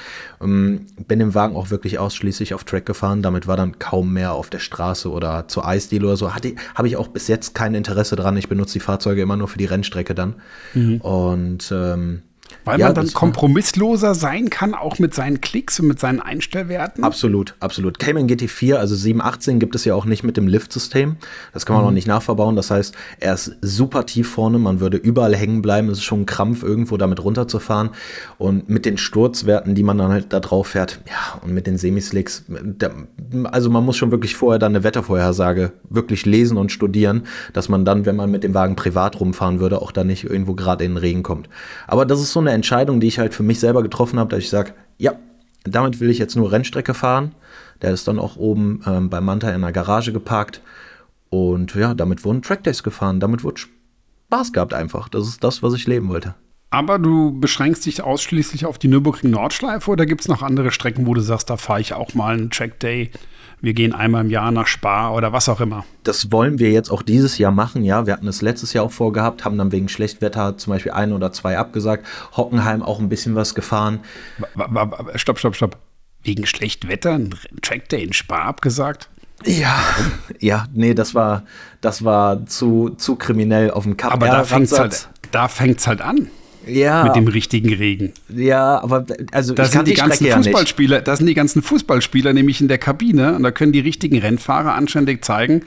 Ähm, bin den Wagen auch wirklich ausschließlich auf Track gefahren. Damit war dann kaum mehr auf der Straße oder zur Eisdeal oder so. Habe ich auch bis jetzt kein Interesse dran. Ich benutze die Fahrzeuge immer nur für die Rennstrecke dann. Mhm. Und ähm, weil ja, man dann kompromissloser sein kann, auch mit seinen Klicks und mit seinen Einstellwerten? Absolut, absolut. Cayman GT4, also 718, gibt es ja auch nicht mit dem Lift-System. Das kann man mhm. noch nicht nachverbauen. Das heißt, er ist super tief vorne. Man würde überall hängen bleiben. Es ist schon ein Krampf, irgendwo damit runterzufahren. Und mit den Sturzwerten, die man dann halt da drauf fährt, ja, und mit den Semislicks, also man muss schon wirklich vorher dann eine Wettervorhersage wirklich lesen und studieren, dass man dann, wenn man mit dem Wagen privat rumfahren würde, auch da nicht irgendwo gerade in den Regen kommt. Aber das ist so eine Entscheidung, die ich halt für mich selber getroffen habe, dass ich sage, ja, damit will ich jetzt nur Rennstrecke fahren. Der ist dann auch oben ähm, bei Manta in der Garage geparkt. Und ja, damit wurden Trackdays gefahren. Damit wurde Spaß gehabt einfach. Das ist das, was ich leben wollte. Aber du beschränkst dich ausschließlich auf die Nürburgring Nordschleife oder gibt es noch andere Strecken, wo du sagst, da fahre ich auch mal einen Trackday wir gehen einmal im Jahr nach Spa oder was auch immer. Das wollen wir jetzt auch dieses Jahr machen, ja. Wir hatten es letztes Jahr auch vorgehabt, haben dann wegen Schlechtwetter zum Beispiel ein oder zwei abgesagt. Hockenheim auch ein bisschen was gefahren. Stopp, stopp, stopp. Wegen Schlechtwetter ein Trackday in Spa abgesagt? Ja, ja, nee, das war, das war zu, zu kriminell auf dem Cup. Aber da fängt es halt, halt an. Ja. Mit dem richtigen Regen. Ja, aber also da sind die, die ganzen Fußballspieler, ja da sind die ganzen Fußballspieler nämlich in der Kabine und da können die richtigen Rennfahrer anständig zeigen,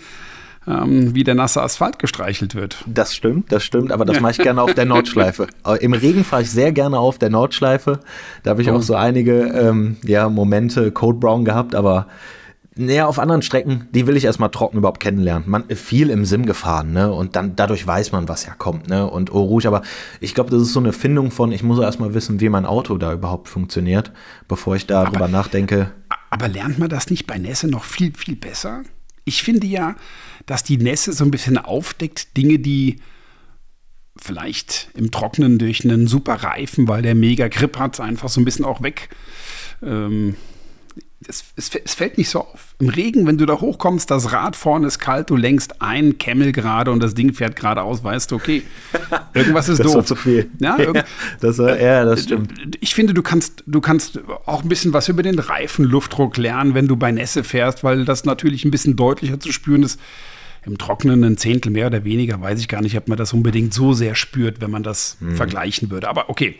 ähm, wie der nasse Asphalt gestreichelt wird. Das stimmt, das stimmt, aber das mache ich gerne auf der Nordschleife. Im Regen fahre ich sehr gerne auf der Nordschleife. Da habe ich oh. auch so einige ähm, ja, Momente Code Brown gehabt, aber naja, auf anderen Strecken, die will ich erstmal trocken überhaupt kennenlernen. Man viel im Sim gefahren, ne? Und dann dadurch weiß man, was ja kommt, ne? Und Eau Rouge, aber ich glaube, das ist so eine Findung von, ich muss erstmal wissen, wie mein Auto da überhaupt funktioniert, bevor ich darüber nachdenke. Aber lernt man das nicht bei Nässe noch viel, viel besser? Ich finde ja, dass die Nässe so ein bisschen aufdeckt, Dinge, die vielleicht im Trocknen durch einen super Reifen, weil der mega Grip hat, einfach so ein bisschen auch weg. Ähm, es, es, es, fällt nicht so auf. Im Regen, wenn du da hochkommst, das Rad vorne ist kalt, du lenkst ein Camel gerade und das Ding fährt geradeaus, weißt du, okay, irgendwas ist das doof. War zu viel. Ja, ja, das, war, ja, das stimmt. Ich finde, du kannst, du kannst auch ein bisschen was über den Reifenluftdruck lernen, wenn du bei Nässe fährst, weil das natürlich ein bisschen deutlicher zu spüren ist. Im Trockenen ein Zehntel mehr oder weniger, weiß ich gar nicht, ob man das unbedingt so sehr spürt, wenn man das hm. vergleichen würde. Aber okay,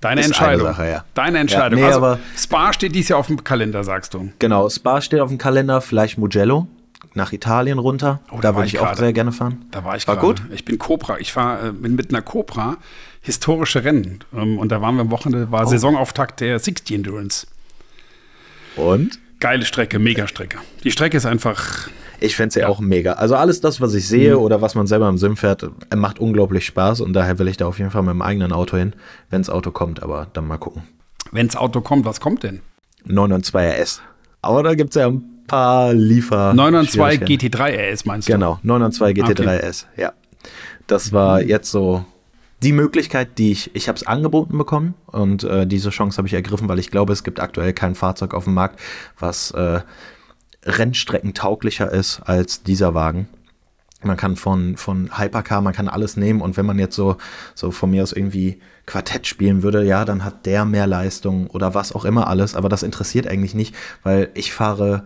Deine Entscheidung. Sache, ja. Deine Entscheidung. Ja, nee, also, aber- Spa steht dies Jahr auf dem Kalender, sagst du. Genau, Spa steht auf dem Kalender, vielleicht Mugello nach Italien runter. Oh, da da war würde ich ich auch sehr gerne fahren. Da war ich War gut? Ich bin Cobra. Ich war äh, mit einer Cobra historische Rennen. Ähm, und da waren wir am Wochenende, Oh. war Saisonauftakt der 60 Endurance. Und? Geile Strecke, Megastrecke. Die Strecke ist einfach. Ich fände sie ja. auch mega. Also alles das, was ich sehe Mhm. oder was man selber im Sim fährt, äh, macht unglaublich Spaß und daher will ich da auf jeden Fall mit dem eigenen Auto hin, wenn das Auto kommt, aber dann mal gucken. Wenn's Auto kommt, was kommt denn? 992 RS. Aber da gibt es ja ein paar Liefer. 992 Schwierigkeiten. GT3 RS meinst du? Genau, 992 GT3S, ja. Das war jetzt so die Möglichkeit, die ich, ich habe es angeboten bekommen und äh, diese Chance habe ich ergriffen, weil ich glaube, es gibt aktuell kein Fahrzeug auf dem Markt, was äh, rennstreckentauglicher ist als dieser Wagen. Man kann von, von Hypercar, man kann alles nehmen und wenn man jetzt so, so von mir aus irgendwie Quartett spielen würde, ja, dann hat der mehr Leistung oder was auch immer alles, aber das interessiert eigentlich nicht, weil ich fahre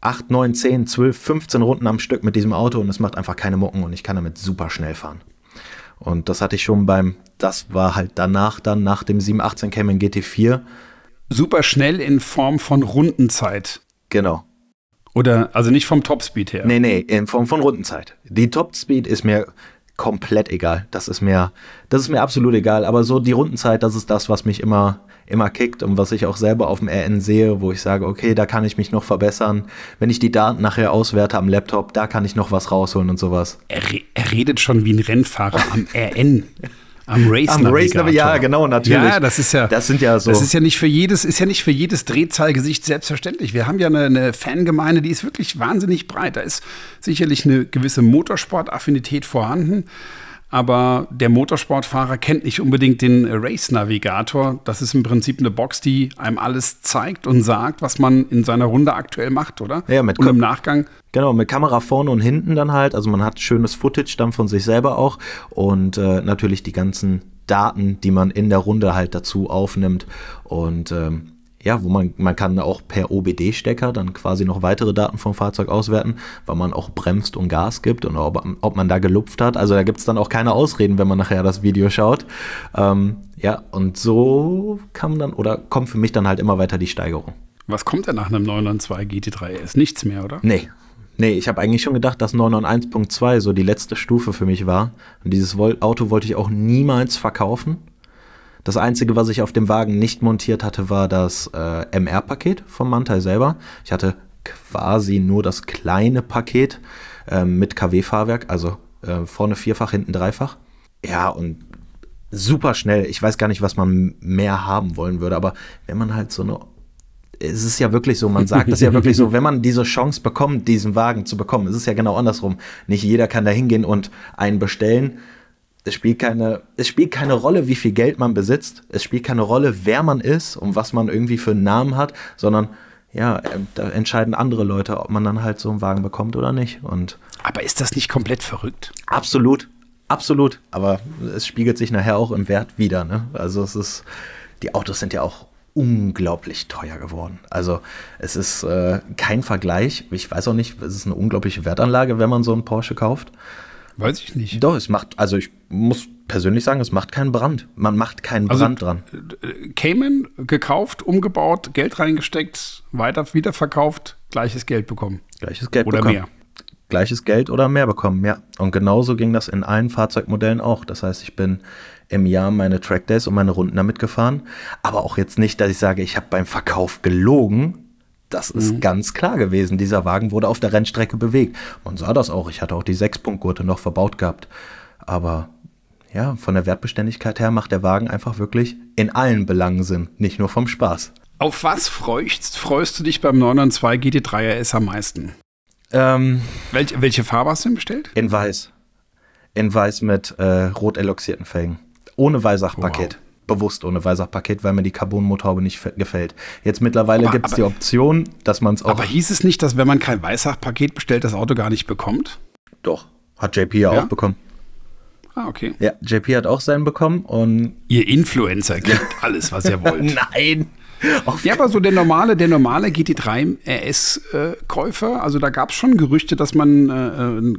8, 9, 10, 12, 15 Runden am Stück mit diesem Auto und es macht einfach keine Mucken und ich kann damit super schnell fahren. Und das hatte ich schon beim, das war halt danach, dann nach dem 718 Cayman GT4. Super schnell in Form von Rundenzeit. Genau. Oder, also nicht vom Topspeed her. Nee, nee, in Form von Rundenzeit. Die Topspeed ist mir komplett egal. Das ist mir, das ist mir absolut egal. Aber so die Rundenzeit, das ist das, was mich immer, immer kickt und was ich auch selber auf dem RN sehe, wo ich sage, okay, da kann ich mich noch verbessern. Wenn ich die Daten nachher auswerte am Laptop, da kann ich noch was rausholen und sowas. Er, er redet schon wie ein Rennfahrer am RN. Am Race Am Race Navigator. ja, genau, natürlich. Ja, das ist ja. Das sind ja so. Das ist ja nicht für jedes, ist ja nicht für jedes Drehzahlgesicht selbstverständlich. Wir haben ja eine, eine Fangemeinde, die ist wirklich wahnsinnig breit. Da ist sicherlich eine gewisse Motorsportaffinität vorhanden. Aber der Motorsportfahrer kennt nicht unbedingt den Race Navigator. Das ist im Prinzip eine Box, die einem alles zeigt und sagt, was man in seiner Runde aktuell macht, oder? Ja, mit und im Nachgang Genau, mit Kamera vorne und hinten dann halt. Also man hat schönes Footage dann von sich selber auch und äh, natürlich die ganzen Daten, die man in der Runde halt dazu aufnimmt. Und ähm, ja, wo man, man kann auch per OBD-Stecker dann quasi noch weitere Daten vom Fahrzeug auswerten, weil man auch bremst und Gas gibt und ob, ob man da gelupft hat. Also da gibt es dann auch keine Ausreden, wenn man nachher das Video schaut. Ähm, ja, und so kam dann oder kommt für mich dann halt immer weiter die Steigerung. Was kommt denn nach einem 992 GT3 RS? Nichts mehr, oder? Nee. Nee, ich habe eigentlich schon gedacht, dass 991.2 so die letzte Stufe für mich war. Und dieses Auto wollte ich auch niemals verkaufen. Das Einzige, was ich auf dem Wagen nicht montiert hatte, war das äh, MR-Paket vom Mantai selber. Ich hatte quasi nur das kleine Paket ähm, mit KW-Fahrwerk, also äh, vorne vierfach, hinten dreifach. Ja, und super schnell. Ich weiß gar nicht, was man mehr haben wollen würde, aber wenn man halt so eine es ist ja wirklich so, man sagt es ja wirklich so, wenn man diese Chance bekommt, diesen Wagen zu bekommen, es ist ja genau andersrum. Nicht jeder kann da hingehen und einen bestellen. Es spielt, keine, es spielt keine Rolle, wie viel Geld man besitzt. Es spielt keine Rolle, wer man ist und was man irgendwie für einen Namen hat, sondern ja, äh, da entscheiden andere Leute, ob man dann halt so einen Wagen bekommt oder nicht. Und Aber ist das nicht komplett verrückt? absolut, absolut. Aber es spiegelt sich nachher auch im Wert wieder. Ne? Also es ist, die Autos sind ja auch unglaublich teuer geworden. Also es ist äh, kein Vergleich. Ich weiß auch nicht, es ist eine unglaubliche Wertanlage, wenn man so einen Porsche kauft. Weiß ich nicht. Doch, es macht, also ich muss persönlich sagen, es macht keinen Brand. Man macht keinen Also, Brand dran. Cayman gekauft, umgebaut, Geld reingesteckt, weiter wiederverkauft, gleiches Geld bekommen. Gleiches Geld Oder bekommen. mehr. Gleiches Geld oder mehr bekommen, ja. Und genauso ging das in allen Fahrzeugmodellen auch. Das heißt, ich bin im Jahr meine Trackdays und meine Runden damit gefahren. Aber auch jetzt nicht, dass ich sage, ich habe beim Verkauf gelogen. Das ist ganz klar gewesen. Dieser Wagen wurde auf der Rennstrecke bewegt. Man sah das auch. Ich hatte auch die Sechspunktgurte noch verbaut gehabt. Aber ja, von der Wertbeständigkeit her macht der Wagen einfach wirklich in allen Belangen Sinn. Nicht nur vom Spaß. Auf was freust, freust du dich beim 992 GT3 RS am meisten? Ähm, Welche, welche Farbe hast du denn bestellt? In weiß. In weiß mit äh, rot eloxierten Felgen. Ohne Weisachpaket. Bewusst ohne Weisachpaket, weil mir die Carbon-Motorhaube nicht gefällt. Jetzt mittlerweile gibt es die Option, dass man es auch. Aber hieß es nicht, dass wenn man kein Weißach-Paket bestellt, das Auto gar nicht bekommt? doch. Hat JP ja, Ja? auch bekommen. Ah, okay. Ja, JP hat auch seinen bekommen und. Ihr Influencer kriegt alles, was ihr wollt. Nein! Auf Ja, aber so der normale, der normale GT3 RS-Käufer, also da gab es schon Gerüchte, dass man äh, ein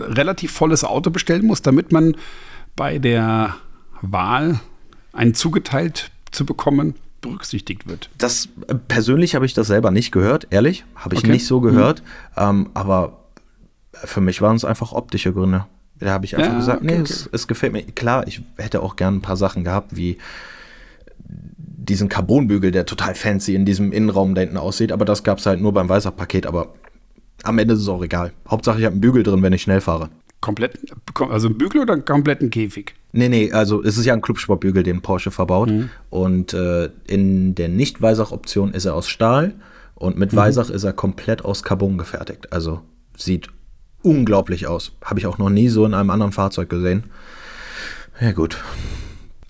relativ volles Auto bestellen muss, damit man bei der Wahl einen zugeteilt zu bekommen, berücksichtigt wird. Das äh, persönlich habe ich das selber nicht gehört, ehrlich, habe ich Okay. nicht so gehört. Ähm, aber für mich waren es einfach optische Gründe. Da habe ich einfach Ja, gesagt, okay, nee, okay. Es, es gefällt mir. Klar, ich hätte auch gern ein paar Sachen gehabt, wie diesen Carbonbügel, der total fancy in diesem Innenraum da hinten aussieht, aber das gab es halt nur beim Weißer-Paket, aber am Ende ist es auch egal. Hauptsache, ich habe einen Bügel drin, wenn ich schnell fahre. Komplett, also ein Bügel oder einen kompletten Käfig? Nee, nee, also es ist ja ein Clubsportbügel, den Porsche verbaut. Und äh, in der Nicht-Weisach-Option ist er aus Stahl und mit Weisach ist er komplett aus Carbon gefertigt. Also sieht unglaublich aus. Habe ich auch noch nie so in einem anderen Fahrzeug gesehen. Ja gut.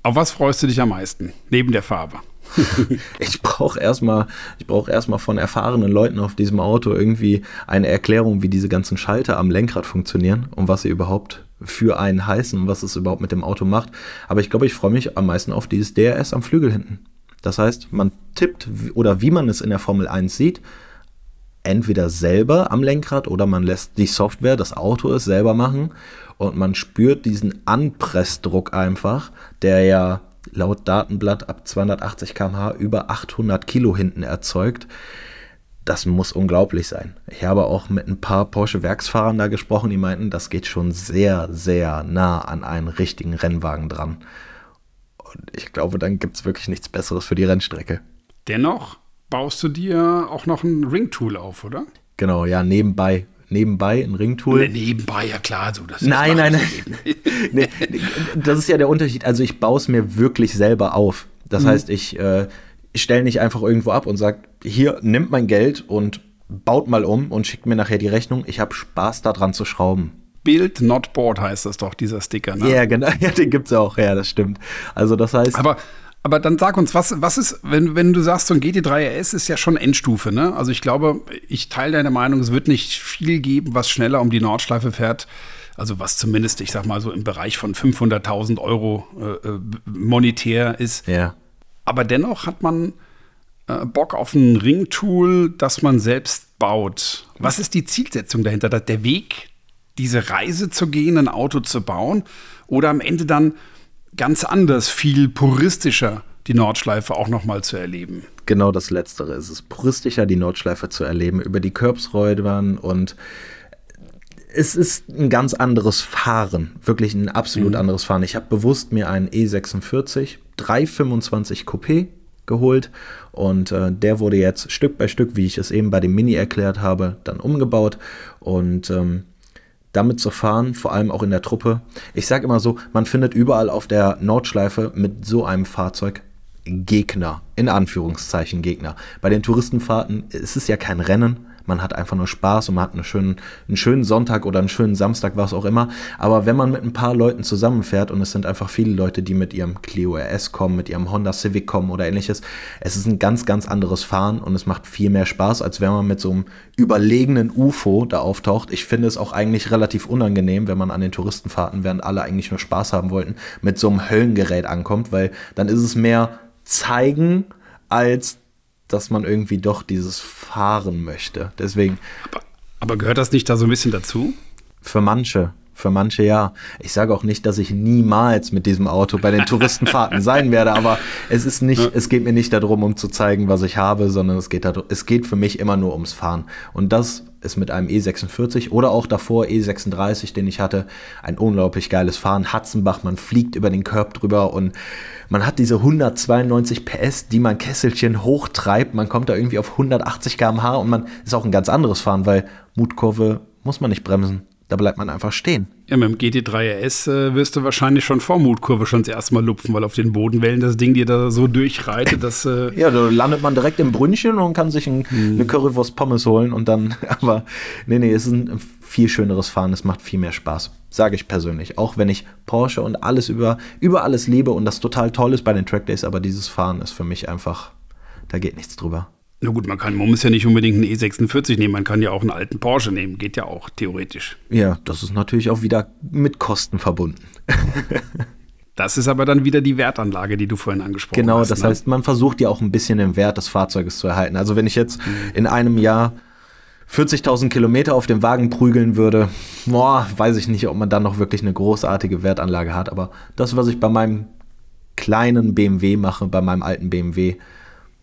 Auf was freust du dich am meisten? Neben der Farbe. Ich brauche erstmal, ich brauche von erfahrenen Leuten auf diesem Auto irgendwie eine Erklärung, wie diese ganzen Schalter am Lenkrad funktionieren und was sie überhaupt für einen heißen und was es überhaupt mit dem Auto macht. Aber ich glaube, ich freue mich am meisten auf dieses DRS am Flügel hinten. Das heißt, man tippt oder wie man es in der Formel 1 sieht, entweder selber am Lenkrad oder man lässt die Software, das Auto es selber machen und man spürt diesen Anpressdruck einfach, der ja laut Datenblatt ab 280 km/h über 800 Kilo hinten erzeugt. Das muss unglaublich sein. Ich habe auch mit ein paar Porsche-Werksfahrern da gesprochen, die meinten, das geht schon sehr, sehr nah an einen richtigen Rennwagen dran. Und ich glaube, dann gibt es wirklich nichts Besseres für die Rennstrecke. Dennoch baust du dir auch noch ein Ringtool auf, oder? Genau, ja, nebenbei. Nebenbei ein Ringtool. Nebenbei, ja klar, so das Nein, nein, nein. nee, das ist ja der Unterschied. Also ich baue es mir wirklich selber auf. Das heißt, ich, äh, ich stelle nicht einfach irgendwo ab und sage, hier, nimmt mein Geld und baut mal um und schickt mir nachher die Rechnung. Ich habe Spaß daran zu schrauben. Build not board heißt das doch, dieser Sticker. Ne? Ja, genau. Ja, den gibt's auch. Ja, das stimmt. Also das heißt, Aber, aber dann sag uns, was, was ist, wenn, wenn du sagst, so ein GT3 RS ist ja schon Endstufe, ne? Also ich glaube, ich teile deine Meinung, es wird nicht viel geben, was schneller um die Nordschleife fährt. Also was zumindest, ich sag mal so im Bereich von 500.000 Euro äh, äh, monetär ist. ja. Aber dennoch hat man äh, Bock auf ein Ringtool, das man selbst baut. Was ist die Zielsetzung dahinter? Da- Der Weg, diese Reise zu gehen, ein Auto zu bauen? Oder am Ende dann ganz anders, viel puristischer die Nordschleife auch noch mal zu erleben? Genau das Letztere. Es ist puristischer, die Nordschleife zu erleben, über die Curbsrädern und es ist ein ganz anderes Fahren, wirklich ein absolut anderes Fahren. Ich habe bewusst mir einen E46 325 Coupé geholt und äh, der wurde jetzt Stück bei Stück, wie ich es eben bei dem Mini erklärt habe, dann umgebaut und ähm, damit zu fahren, vor allem auch in der Truppe. Ich sage immer so, man findet überall auf der Nordschleife mit so einem Fahrzeug Gegner, in Anführungszeichen Gegner. Bei den Touristenfahrten ist es ja kein Rennen, man hat einfach nur Spaß und man hat einen schönen, einen schönen Sonntag oder einen schönen Samstag, was auch immer. Aber wenn man mit ein paar Leuten zusammenfährt und es sind einfach viele Leute, die mit ihrem Clio RS kommen, mit ihrem Honda Civic kommen oder ähnliches, es ist ein ganz, ganz anderes Fahren und es macht viel mehr Spaß, als wenn man mit so einem überlegenen UFO da auftaucht. Ich finde es auch eigentlich relativ unangenehm, wenn man an den Touristenfahrten, während alle eigentlich nur Spaß haben wollten, mit so einem Höllengerät ankommt, weil dann ist es mehr zeigen, als dass man irgendwie doch dieses Fahren möchte. Deswegen, Aber, aber gehört das nicht da so ein bisschen dazu? für manche, für manche ja. Ich sage auch nicht, dass ich niemals mit diesem Auto bei den Touristenfahrten sein werde, aber es ist nicht, es geht mir nicht darum, um zu zeigen, was ich habe, sondern es geht darum, es geht für mich immer nur ums Fahren. Und das ist mit einem E46 oder auch davor E36, den ich hatte, ein unglaublich geiles Fahren. Hatzenbach, man fliegt über den Körb drüber und man hat diese 192 PS, die man Kesselchen hochtreibt. Man kommt da irgendwie auf 180 km/h und man ist auch ein ganz anderes Fahren, weil Mutkurve muss man nicht bremsen. Da bleibt man einfach stehen. Ja, mit dem GT3 RS äh, wirst du wahrscheinlich schon vor Mutkurve schon das erste Mal lupfen, weil auf den Bodenwellen das Ding dir da so durchreitet, dass äh, Ja, da landet man direkt im Brünnchen und kann sich ein, eine Currywurst Pommes holen und dann, aber nee, nee, es ist ein viel schöneres Fahren, es macht viel mehr Spaß, sage ich persönlich. Auch wenn ich Porsche und alles über, über alles liebe und das total toll ist bei den Trackdays, aber dieses Fahren ist für mich einfach, da geht nichts drüber. Na gut, man kann, man muss ja nicht unbedingt einen E46 nehmen, man kann ja auch einen alten Porsche nehmen, geht ja auch theoretisch. Ja, das ist natürlich auch wieder mit Kosten verbunden. Das ist aber dann wieder die Wertanlage, die du vorhin angesprochen Genau, hast. das ne? heißt, man versucht ja auch ein bisschen den Wert des Fahrzeuges zu erhalten. Also wenn ich jetzt in einem Jahr 40.000 Kilometer auf dem Wagen prügeln würde, boah, weiß ich nicht, ob man dann noch wirklich eine großartige Wertanlage hat. Aber das, was ich bei meinem kleinen BMW mache, bei meinem alten BMW.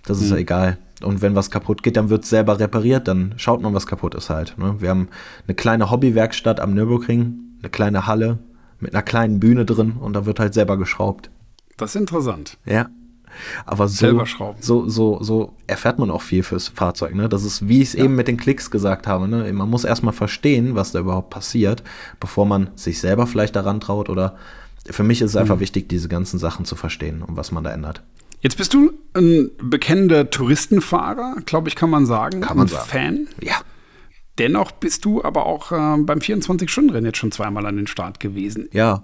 Das ist ja egal. Und wenn was kaputt geht, dann wird es selber repariert, dann schaut man, was kaputt ist halt. Ne? Wir haben eine kleine Hobbywerkstatt am Nürburgring, eine kleine Halle mit einer kleinen Bühne drin und da wird halt selber geschraubt. Das ist interessant. Ja. Aber so, Selber schrauben. so, so, so erfährt man auch viel fürs Fahrzeug. Ne? Das ist, wie ich es eben mit den Klicks gesagt habe. Ne? Man muss erstmal verstehen, was da überhaupt passiert, bevor man sich selber vielleicht daran traut. Oder für mich ist es Mhm. einfach wichtig, diese ganzen Sachen zu verstehen und was man da ändert. Jetzt bist du ein bekennender Touristenfahrer, glaube ich, kann man sagen. Kann man ein sagen. Fan. Ja. Dennoch bist du aber auch äh, beim 24-Stunden-Rennen jetzt schon zweimal an den Start gewesen. Ja.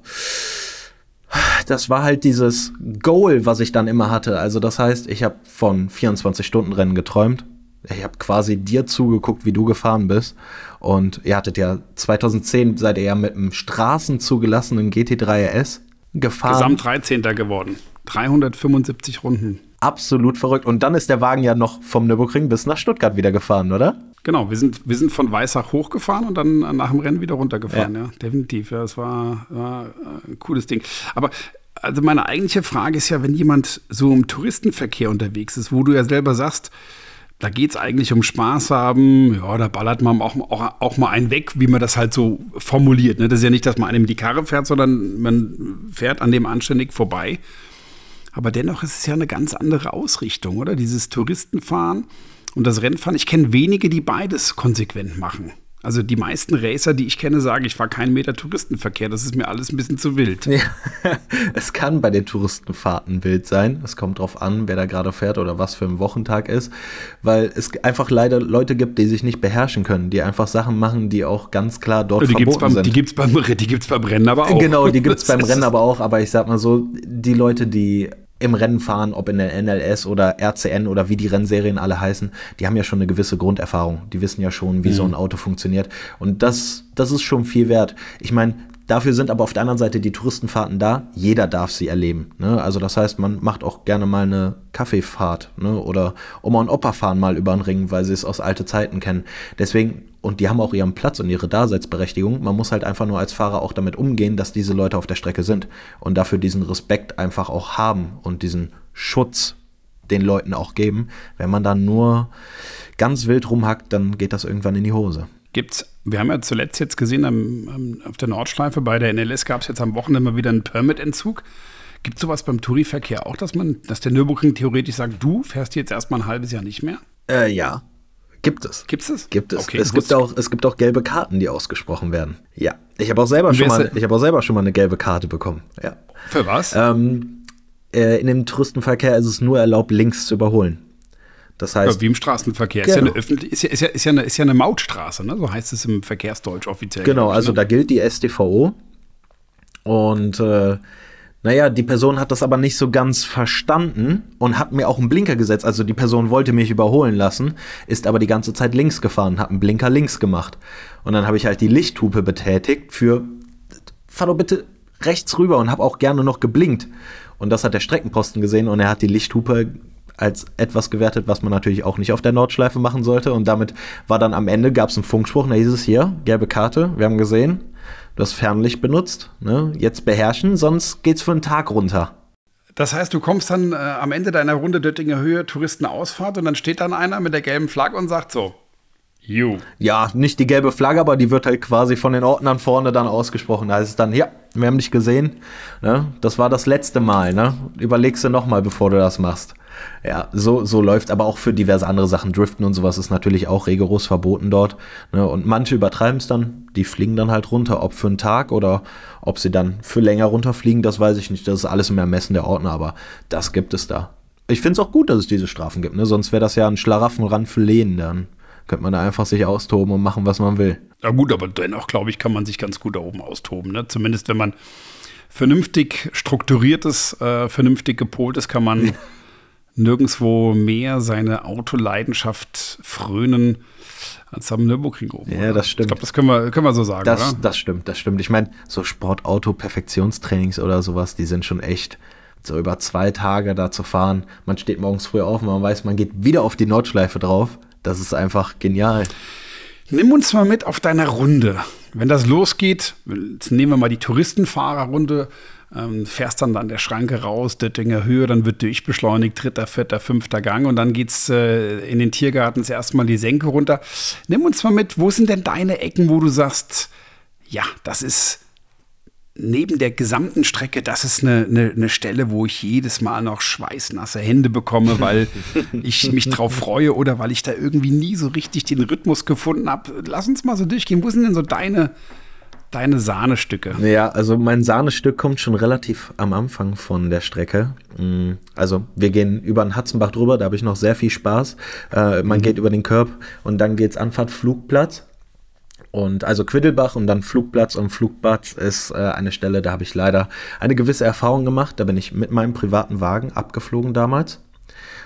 Das war halt dieses Goal, was ich dann immer hatte. Also das heißt, ich habe von 24-Stunden-Rennen geträumt. Ich habe quasi dir zugeguckt, wie du gefahren bist. Und ihr hattet ja 2010 seid ihr ja mit einem straßenzugelassenen GT3 RS gefahren. Gesamt 13. geworden. 375 Runden. Absolut verrückt. Und dann ist der Wagen ja noch vom Nürburgring bis nach Stuttgart wieder gefahren, oder? Genau, wir sind, wir sind von Weissach hochgefahren und dann nach dem Rennen wieder runtergefahren, ja, definitiv. Ja, es war, war äh, ein cooles Ding. Aber also meine eigentliche Frage ist ja, wenn jemand so im Touristenverkehr unterwegs ist, wo du ja selber sagst, da geht es eigentlich um Spaß haben, ja, da ballert man auch, auch, auch mal einen weg, wie man das halt so formuliert. Ne? Das ist ja nicht, dass man einem die Karre fährt, sondern man fährt an dem anständig vorbei. Aber dennoch ist es ja eine ganz andere Ausrichtung, oder? Dieses Touristenfahren und das Rennfahren. Ich kenne wenige, die beides konsequent machen. Also die meisten Racer, die ich kenne, sagen, ich fahre keinen Meter Touristenverkehr. Das ist mir alles ein bisschen zu wild. Ja, es kann bei den Touristenfahrten wild sein. Es kommt drauf an, wer da gerade fährt oder was für ein Wochentag ist, weil es einfach leider Leute gibt, die sich nicht beherrschen können, die einfach Sachen machen, die auch ganz klar dort Die gibt es verboten beim, die sind. gibt's beim, die gibt's beim Rennen aber auch. Genau, die gibt es beim Rennen aber auch, aber ich sag mal so, die Leute, die im Rennen fahren, ob in der NLS oder RCN oder wie die Rennserien alle heißen, die haben ja schon eine gewisse Grunderfahrung. Die wissen ja schon, wie so ein Auto funktioniert. Und das, das ist schon viel wert. Ich meine, dafür sind aber auf der anderen Seite die Touristenfahrten da. Jeder darf sie erleben. Ne? Also das heißt, man macht auch gerne mal eine Kaffeefahrt ne? oder Oma und Opa fahren mal über den Ring, weil sie es aus alte Zeiten kennen. Deswegen, und die haben auch ihren Platz und ihre Daseinsberechtigung. Man muss halt einfach nur als Fahrer auch damit umgehen, dass diese Leute auf der Strecke sind und dafür diesen Respekt einfach auch haben und diesen Schutz den Leuten auch geben. Wenn man dann nur ganz wild rumhackt, dann geht das irgendwann in die Hose. Gibt's, wir haben ja zuletzt jetzt gesehen, am, am, auf der Nordschleife bei der NLS gab es jetzt am Wochenende mal wieder einen Permit-Entzug. Gibt es sowas beim Touriverkehr auch, dass man, dass der Nürburgring theoretisch sagt, du fährst jetzt erstmal ein halbes Jahr nicht mehr? Äh, ja. Gibt es. Gibt's das? Gibt es. Okay, es, gibt auch, es gibt auch gelbe Karten, die ausgesprochen werden. Ja. Ich habe auch, selber schon mal- ich hab auch selber schon mal eine gelbe Karte bekommen. Ja. Für was? Ähm, äh, in dem Touristenverkehr ist es nur erlaubt, links zu überholen. Das heißt, Ja, wie im Straßenverkehr. Ist, ja Genau. eine ist, ja, ist, ja, ist, ja eine, ist ja eine Mautstraße, ne? so heißt es im Verkehrsdeutsch offiziell. Genau, also ne? da gilt die StVO. Und äh, naja, die Person hat das aber nicht so ganz verstanden und hat mir auch einen Blinker gesetzt. Also die Person wollte mich überholen lassen, ist aber die ganze Zeit links gefahren, hat einen Blinker links gemacht. Und dann habe ich halt die Lichthupe betätigt für fahr doch bitte rechts rüber und habe auch gerne noch geblinkt. Und das hat der Streckenposten gesehen und er hat die Lichthupe als etwas gewertet, was man natürlich auch nicht auf der Nordschleife machen sollte. Und damit war dann am Ende, gab es einen Funkspruch, da hieß es hier, gelbe Karte, wir haben gesehen, du hast Fernlicht benutzt, ne? jetzt beherrschen, sonst geht's für einen Tag runter. Das heißt, du kommst dann äh, am Ende deiner Runde Döttinger Höhe Touristenausfahrt und dann steht dann einer mit der gelben Flagge und sagt so, you. Ja, nicht die gelbe Flagge, aber die wird halt quasi von den Ordnern vorne dann ausgesprochen. Da heißt es dann, ja, wir haben dich gesehen, ne? das war das letzte Mal, ne? überlegst du nochmal, bevor du das machst. Ja, so, so läuft aber auch für diverse andere Sachen. Driften und sowas ist natürlich auch rigoros verboten dort. Ne? Und manche übertreiben es dann, die fliegen dann halt runter. Ob für einen Tag oder ob sie dann für länger runterfliegen, das weiß ich nicht. Das ist alles im Ermessen der Ordner, aber das gibt es da. Ich finde es auch gut, dass es diese Strafen gibt, ne? sonst wäre das ja ein Schlaraffenrand für Lehen. Dann könnte man da einfach sich austoben und machen, was man will. Ja gut, aber dennoch, glaube ich, kann man sich ganz gut da oben austoben. Ne? Zumindest wenn man vernünftig strukturiertes, äh, vernünftig gepoltes, kann man nirgendwo mehr seine Autoleidenschaft frönen als am Nürburgring oben. Ja, das stimmt. Ich glaube, das können wir, können wir so sagen, Das, oder? das stimmt, das stimmt. Ich meine, so Sportauto-Perfektionstrainings oder sowas, die sind schon echt so über zwei Tage da zu fahren. Man steht morgens früh auf und man weiß, man geht wieder auf die Nordschleife drauf. Das ist einfach genial. Nimm uns mal mit auf deiner Runde. Wenn das losgeht, jetzt nehmen wir mal die Touristenfahrerrunde. Ähm, fährst dann an der Schranke raus, Döttinger Höhe, dann wird durchbeschleunigt, dritter, vierter, fünfter Gang und dann geht's äh, in den Tiergarten erstmal die Senke runter. Nimm uns mal mit, wo sind denn deine Ecken, wo du sagst, ja, das ist neben der gesamten Strecke, das ist eine, eine, eine, Stelle, wo ich jedes Mal noch schweißnasse Hände bekomme, weil ich mich drauf freue oder weil ich da irgendwie nie so richtig den Rhythmus gefunden habe. Lass uns mal so durchgehen. Wo sind denn so deine, deine Sahnestücke? Ja, also mein Sahnestück kommt schon relativ am Anfang von der Strecke. Mm, also wir gehen über den Hatzenbach drüber, da habe ich noch sehr viel Spaß. Äh, man mhm. geht über den Körb und dann geht es Anfahrt Flugplatz. Und also Quiddelbach und dann Flugplatz und Flugplatz ist äh, eine Stelle, da habe ich leider eine gewisse Erfahrung gemacht. Da bin ich mit meinem privaten Wagen abgeflogen damals.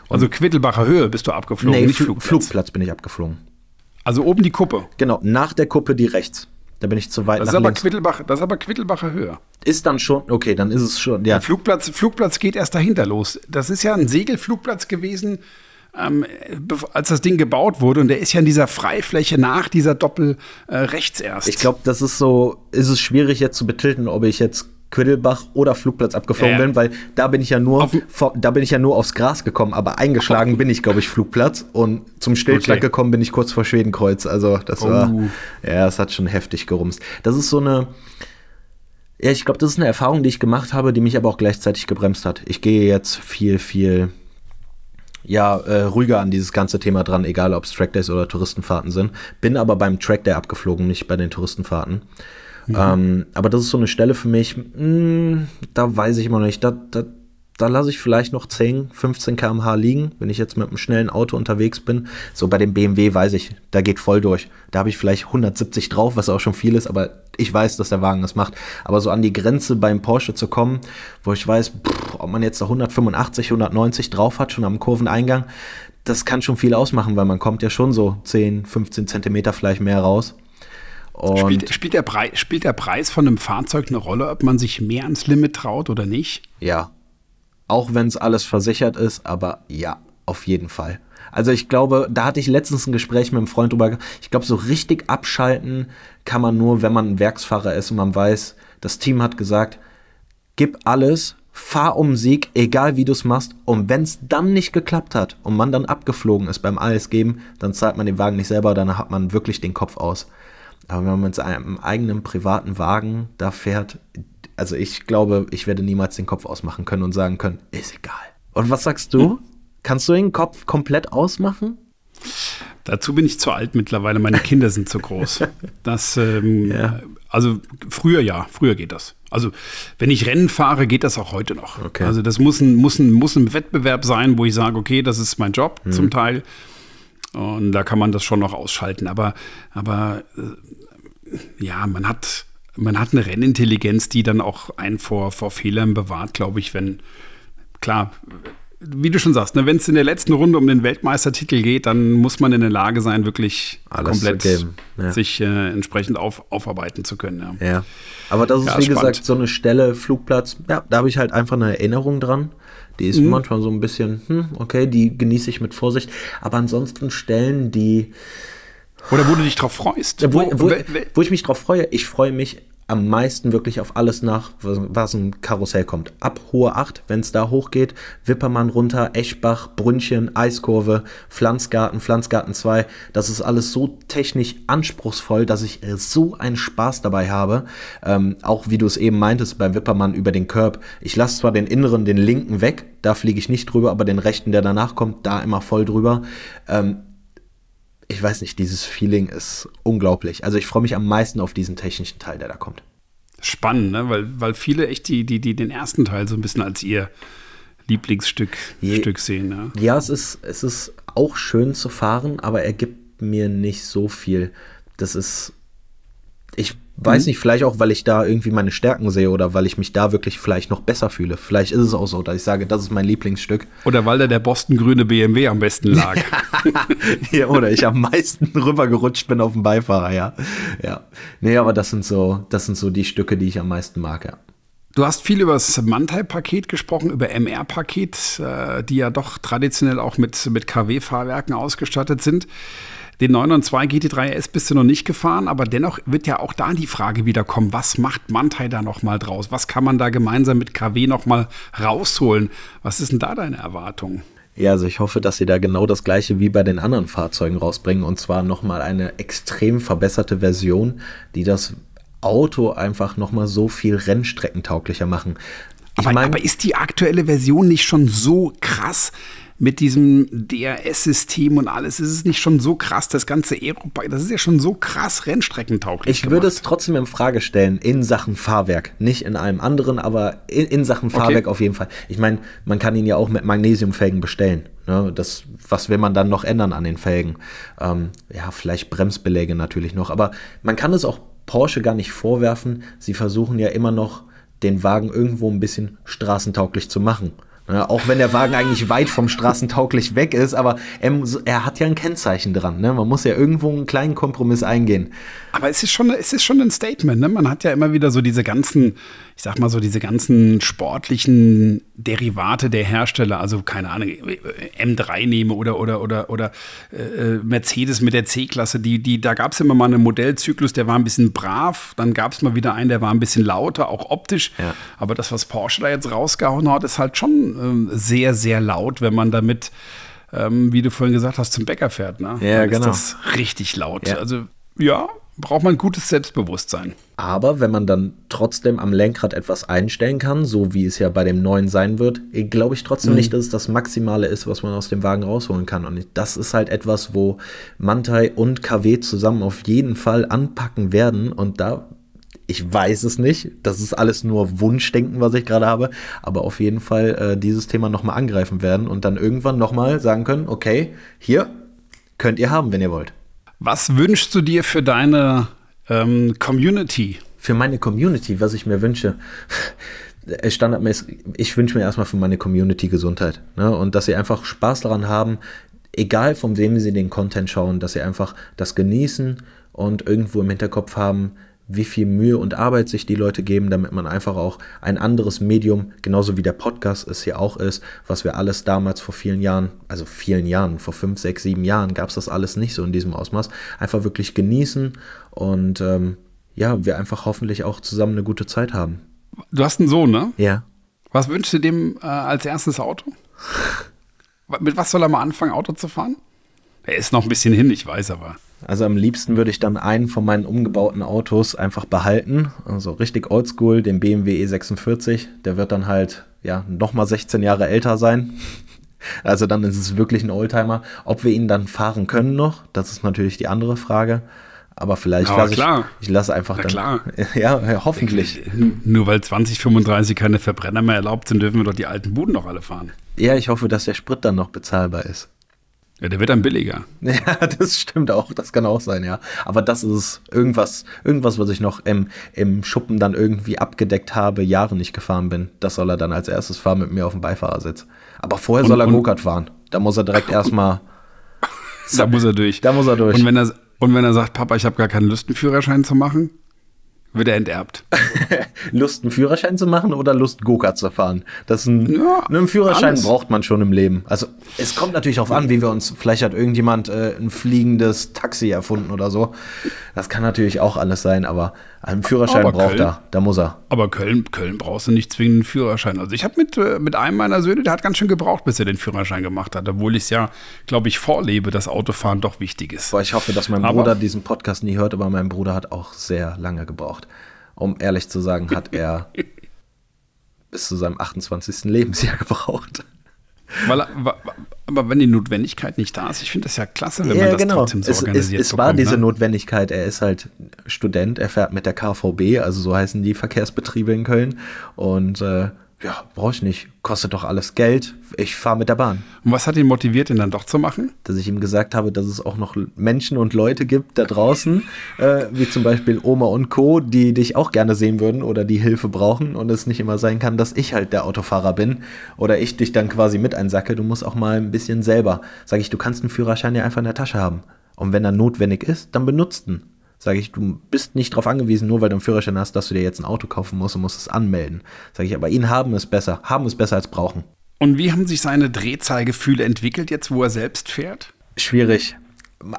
Und also Quiddelbacher Höhe bist du abgeflogen, nee, nicht Flugplatz. Flugplatz bin ich abgeflogen. Also oben die Kuppe. Genau, nach der Kuppe die rechts. Da bin ich zu weit das nach ist aber links. Quittelbach, das ist aber Quittelbacher Höhe. Ist dann schon, okay, dann ist es schon, ja. Der Flugplatz, Flugplatz geht erst dahinter los. Das ist ja ein Segelflugplatz gewesen, ähm, als das Ding gebaut wurde. Und der ist ja in dieser Freifläche nach dieser Doppel äh, rechts erst. Ich glaube, das ist so, ist es schwierig jetzt zu betilten, ob ich jetzt Quiddelbach oder Flugplatz abgeflogen ja. bin, weil da bin ich ja nur, vor, da bin ich ja nur aufs Gras gekommen, aber eingeschlagen bin ich, glaube ich, Flugplatz und zum Stillschlag okay. gekommen bin ich kurz vor Schwedenkreuz. Also das oh. war, ja, es hat schon heftig gerumst. Das ist so eine, ja, ich glaube, das ist eine Erfahrung, die ich gemacht habe, die mich aber auch gleichzeitig gebremst hat. Ich gehe jetzt viel, viel ja, äh, ruhiger an dieses ganze Thema dran, egal ob es Trackdays oder Touristenfahrten sind. Bin aber beim Trackday abgeflogen, nicht bei den Touristenfahrten. Mhm. Ähm, aber das ist so eine Stelle für mich, mh, hm, da weiß ich immer noch nicht, da, da, da lasse ich vielleicht noch 10, 15 km/h liegen, wenn ich jetzt mit einem schnellen Auto unterwegs bin. So bei dem BMW weiß ich, da geht voll durch. Da habe ich vielleicht 170 drauf, was auch schon viel ist, aber ich weiß, dass der Wagen das macht. Aber so an die Grenze beim Porsche zu kommen, wo ich weiß, pff, ob man jetzt da 185, 190 drauf hat, schon am Kurveneingang, das kann schon viel ausmachen, weil man kommt ja schon so 10, 15 Zentimeter vielleicht mehr raus. Spielt, spielt, der Preis, spielt der Preis von einem Fahrzeug eine Rolle, ob man sich mehr ans Limit traut oder nicht? Ja. Auch wenn es alles versichert ist, aber ja, auf jeden Fall. Also ich glaube, da hatte ich letztens ein Gespräch mit einem Freund drüber. Ich glaube, so richtig abschalten kann man nur, wenn man ein Werksfahrer ist und man weiß, das Team hat gesagt, gib alles, fahr um Sieg, egal wie du es machst. Und wenn es dann nicht geklappt hat und man dann abgeflogen ist beim Alles geben, dann zahlt man den Wagen nicht selber, dann hat man wirklich den Kopf aus. Aber wenn man mit seinem eigenen privaten Wagen da fährt, also ich glaube, ich werde niemals den Kopf ausmachen können und sagen können, ist egal. Und was sagst du? Hm? Kannst du den Kopf komplett ausmachen? Dazu bin ich zu alt mittlerweile. Meine Kinder sind zu groß. Das, ähm, ja. also früher ja, früher geht das. Also wenn ich Rennen fahre, geht das auch heute noch. Okay. Also das muss ein, muss, ein, muss ein Wettbewerb sein, wo ich sage, okay, das ist mein Job hm. zum Teil. Und da kann man das schon noch ausschalten. Aber, aber äh, ja, man hat, man hat eine Rennintelligenz, die dann auch einen vor, vor Fehlern bewahrt, glaube ich, wenn, klar, wie du schon sagst, ne, wenn es in der letzten Runde um den Weltmeistertitel geht, dann muss man in der Lage sein, wirklich Alles komplett ja. sich äh, entsprechend auf, aufarbeiten zu können. Ja, ja. aber das ist ja, wie spannend. gesagt so eine Stelle, Flugplatz, ja, da habe ich halt einfach eine Erinnerung dran. Die ist mhm. manchmal so ein bisschen, hm, okay, die genieße ich mit Vorsicht. Aber ansonsten Stellen, die. Oder wo du dich drauf freust. Wo, wo, wo ich mich drauf freue, ich freue mich am meisten wirklich auf alles nach, was ein Karussell kommt. Ab hohe 8, wenn es da hochgeht, Wippermann runter, Eschbach, Brünnchen, Eiskurve, Pflanzgarten, Pflanzgarten 2. Das ist alles so technisch anspruchsvoll, dass ich so einen Spaß dabei habe. Ähm, auch wie du es eben meintest beim Wippermann über den Curb. Ich lasse zwar den inneren, den linken weg, da fliege ich nicht drüber, aber den rechten, der danach kommt, da immer voll drüber. Ähm, ich weiß nicht, dieses Feeling ist unglaublich. Also ich freue mich am meisten auf diesen technischen Teil, der da kommt. Spannend, ne? weil, weil viele echt die, die, die den ersten Teil so ein bisschen als ihr Lieblingsstück Je, Stück sehen. Ne? Ja, es ist, es ist auch schön zu fahren, aber er gibt mir nicht so viel. Das ist, ich Weiß mhm. nicht, vielleicht auch, weil ich da irgendwie meine Stärken sehe oder weil ich mich da wirklich vielleicht noch besser fühle. Vielleicht ist es auch so, dass ich sage, das ist mein Lieblingsstück. Oder weil da der Boston-grüne BMW am besten lag. ja, oder ich am meisten rübergerutscht bin auf dem Beifahrer, ja. Ja. Nee, aber das sind so, das sind so die Stücke, die ich am meisten mag, ja. Du hast viel über das Mantai-Paket gesprochen, über MR-Paket, äh, die ja doch traditionell auch mit, mit KW-Fahrwerken ausgestattet sind. Den 992 GT3S bist du noch nicht gefahren, aber dennoch wird ja auch da die Frage wieder kommen, was macht Mantai da nochmal draus? Was kann man da gemeinsam mit KW nochmal rausholen? Was ist denn da deine Erwartung? Ja, also ich hoffe, dass sie da genau das gleiche wie bei den anderen Fahrzeugen rausbringen und zwar nochmal eine extrem verbesserte Version, die das Auto einfach nochmal so viel rennstreckentauglicher machen. Aber, mein, aber, ist die aktuelle Version nicht schon so krass mit diesem DRS-System und alles? Ist es nicht schon so krass, das ganze Aerobike, das ist ja schon so krass rennstreckentauglich. Ich gemacht. würde es trotzdem in Frage stellen, in Sachen Fahrwerk. Nicht in allem anderen, aber in, in Sachen Fahrwerk okay. auf jeden Fall. Ich meine, man kann ihn ja auch mit Magnesiumfelgen bestellen. Ne? Das, was will man dann noch ändern an den Felgen? Ähm, ja, vielleicht Bremsbeläge natürlich noch, aber man kann es auch Porsche gar nicht vorwerfen. Sie versuchen ja immer noch, den Wagen irgendwo ein bisschen straßentauglich zu machen. Ja, auch wenn der Wagen eigentlich weit vom straßentauglich weg ist, aber er, er hat ja ein Kennzeichen dran. Ne? Man muss ja irgendwo einen kleinen Kompromiss eingehen. Aber es ist schon, es ist schon ein Statement. Ne? Man hat ja immer wieder so diese ganzen, ich sag mal so, diese ganzen sportlichen Derivate der Hersteller, also keine Ahnung, M3 nehme oder, oder, oder, oder äh, Mercedes mit der C-Klasse, die, die, da gab es immer mal einen Modellzyklus, der war ein bisschen brav, dann gab es mal wieder einen, der war ein bisschen lauter, auch optisch. Ja. Aber das, was Porsche da jetzt rausgehauen hat, ist halt schon äh, sehr, sehr laut, wenn man damit ähm, wie du vorhin gesagt hast, zum Bäcker fährt. Ne? Ja, Dann genau. Ist das richtig laut. Ja. Also ja, braucht man gutes Selbstbewusstsein. Aber wenn man dann trotzdem am Lenkrad etwas einstellen kann, so wie es ja bei dem neuen sein wird, glaube ich trotzdem mhm. nicht, dass es das Maximale ist, was man aus dem Wagen rausholen kann. Und das ist halt etwas, wo Mantai und KW zusammen auf jeden Fall anpacken werden. Und da, ich weiß es nicht, das ist alles nur Wunschdenken, was ich gerade habe, aber auf jeden Fall äh, dieses Thema nochmal angreifen werden und dann irgendwann nochmal sagen können, okay, hier könnt ihr haben, wenn ihr wollt. Was wünschst du dir für deine ähm, Community? Für meine Community, was ich mir wünsche. Standardmäßig, ich wünsche mir erstmal für meine Community Gesundheit. Ne? Und dass sie einfach Spaß daran haben, egal von wem sie den Content schauen, dass sie einfach das genießen und irgendwo im Hinterkopf haben, wie viel Mühe und Arbeit sich die Leute geben, damit man einfach auch ein anderes Medium, genauso wie der Podcast es hier auch ist, was wir alles damals vor vielen Jahren, also vielen Jahren, vor fünf, sechs, sieben Jahren gab es das alles nicht so in diesem Ausmaß, einfach wirklich genießen und ähm, ja, wir einfach hoffentlich auch zusammen eine gute Zeit haben. Du hast einen Sohn, ne? Ja. Was wünschst du dem äh, als erstes Auto? Mit was soll er mal anfangen, Auto zu fahren? Er ist noch ein bisschen hin, ich weiß aber. Also am liebsten würde ich dann einen von meinen umgebauten Autos einfach behalten. Also richtig oldschool, den BMW E46. Der wird dann halt ja nochmal 16 Jahre älter sein. Also dann ist es wirklich ein Oldtimer. Ob wir ihn dann fahren können noch, das ist natürlich die andere Frage. Aber vielleicht ja, lasse ich, ich lasse einfach Na, dann. Klar. Ja, hoffentlich. Nur weil 2035 keine Verbrenner mehr erlaubt sind, dürfen wir doch die alten Buden noch alle fahren. Ja, ich hoffe, dass der Sprit dann noch bezahlbar ist. Ja, der wird dann billiger. Ja, das stimmt auch. Das kann auch sein, ja. Aber das ist irgendwas, irgendwas, was ich noch im, im Schuppen dann irgendwie abgedeckt habe, Jahre nicht gefahren bin. Das soll er dann als erstes fahren mit mir auf dem Beifahrersitz. Aber vorher und, soll er Go-Kart fahren. Da muss er direkt erstmal. da muss er durch. Da muss er durch. Und wenn er, und wenn er sagt, Papa, ich habe gar keinen Lust, einen Führerschein zu machen, wird er enterbt. Lust, einen Führerschein zu machen oder Lust, Go-Kart zu fahren? Das ist ein, ja, einen Führerschein alles. braucht man schon im Leben. Also es kommt natürlich darauf an, wie wir uns, vielleicht hat irgendjemand äh, ein fliegendes Taxi erfunden oder so. Das kann natürlich auch alles sein, aber einen Führerschein aber braucht Köln, er, da muss er. Aber Köln, Köln brauchst du nicht zwingend einen Führerschein. Also ich habe mit, äh, mit einem meiner Söhne, der hat ganz schön gebraucht, bis er den Führerschein gemacht hat, obwohl ich es ja, glaube ich, vorlebe, dass Autofahren doch wichtig ist. Boah, ich hoffe, dass mein aber, Bruder diesen Podcast nie hört, aber mein Bruder hat auch sehr lange gebraucht. Um ehrlich zu sagen, hat er bis zu seinem 28. Lebensjahr gebraucht. Weil, aber wenn die Notwendigkeit nicht da ist, ich finde das ja klasse, wenn ja, man das genau. trotzdem so es, organisiert Es, es bekommt, war diese ne? Notwendigkeit, er ist halt Student, er fährt mit der KVB, also so heißen die Verkehrsbetriebe in Köln und äh, ja, brauche ich nicht. Kostet doch alles Geld. Ich fahre mit der Bahn. Und was hat ihn motiviert, ihn dann doch zu machen? Dass ich ihm gesagt habe, dass es auch noch Menschen und Leute gibt da draußen, äh, wie zum Beispiel Oma und Co., die dich auch gerne sehen würden oder die Hilfe brauchen und es nicht immer sein kann, dass ich halt der Autofahrer bin oder ich dich dann quasi mit einsacke. Du musst auch mal ein bisschen selber. Sag ich, du kannst einen Führerschein ja einfach in der Tasche haben. Und wenn er notwendig ist, dann benutzt ihn. Sage ich, du bist nicht darauf angewiesen, nur weil du einen Führerschein hast, dass du dir jetzt ein Auto kaufen musst und musst es anmelden. Sage ich, aber ihn haben es besser. Haben es besser als brauchen. Und wie haben sich seine Drehzahlgefühle entwickelt, jetzt wo er selbst fährt? Schwierig,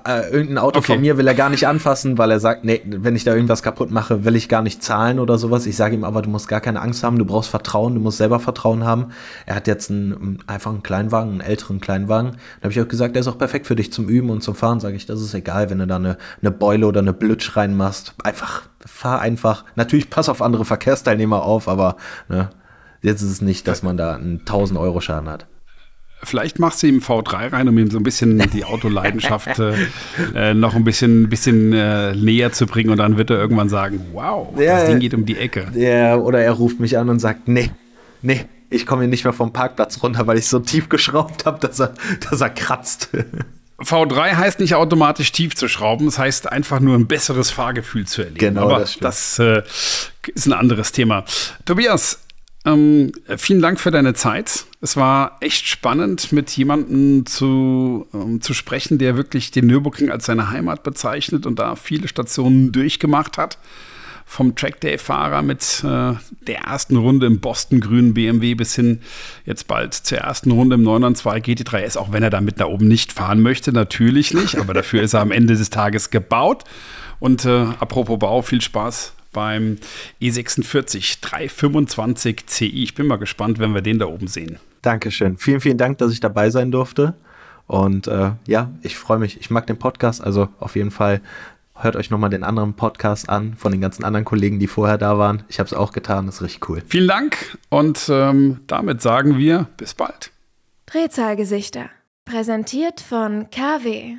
äh, irgendein Auto Okay. von mir will er gar nicht anfassen, weil er sagt, nee, wenn ich da irgendwas kaputt mache, will ich gar nicht zahlen oder sowas. Ich sage ihm aber, du musst gar keine Angst haben, du brauchst Vertrauen, du musst selber Vertrauen haben. Er hat jetzt einen, einfach einen Kleinwagen, einen älteren Kleinwagen. Da habe ich auch gesagt, der ist auch perfekt für dich zum Üben und zum Fahren. Sage ich, das ist egal, wenn du da eine, eine Beule oder eine Blitsch reinmachst. Einfach, fahr einfach. Natürlich pass auf andere Verkehrsteilnehmer auf, aber ne, jetzt ist es nicht, dass man da einen 1000 Euro Schaden hat. Vielleicht machst du ihm V3 rein, um ihm so ein bisschen die Autoleidenschaft äh, äh, noch ein bisschen, bisschen äh, näher zu bringen und dann wird er irgendwann sagen, wow, Ja, das Ding ja. geht um die Ecke. Der, oder er ruft mich an und sagt, nee, nee, ich komme hier nicht mehr vom Parkplatz runter, weil ich so tief geschraubt habe, dass er, dass er kratzt. V3 heißt nicht automatisch tief zu schrauben, es heißt einfach nur ein besseres Fahrgefühl zu erleben. Genau, Aber das stimmt. das äh, ist ein anderes Thema. Tobias, ähm, vielen Dank für deine Zeit. Es war echt spannend, mit jemandem zu, ähm, zu sprechen, der wirklich den Nürburgring als seine Heimat bezeichnet und da viele Stationen durchgemacht hat. Vom Trackday-Fahrer mit äh, der ersten Runde im Boston-grünen BMW bis hin jetzt bald zur ersten Runde im 992 GT3S, auch wenn er damit da oben nicht fahren möchte, natürlich nicht, aber dafür ist er am Ende des Tages gebaut. Und äh, apropos Bau, viel Spaß beim E E46 325 CI. Ich bin mal gespannt, wenn wir den da oben sehen. Dankeschön. Vielen, vielen Dank, dass ich dabei sein durfte. Und äh, ja, ich freue mich. Ich mag den Podcast. Also auf jeden Fall hört euch nochmal den anderen Podcast an von den ganzen anderen Kollegen, die vorher da waren. Ich habe es auch getan. Das ist richtig cool. Vielen Dank und ähm, damit sagen wir bis bald. Drehzahlgesichter. Präsentiert von KW.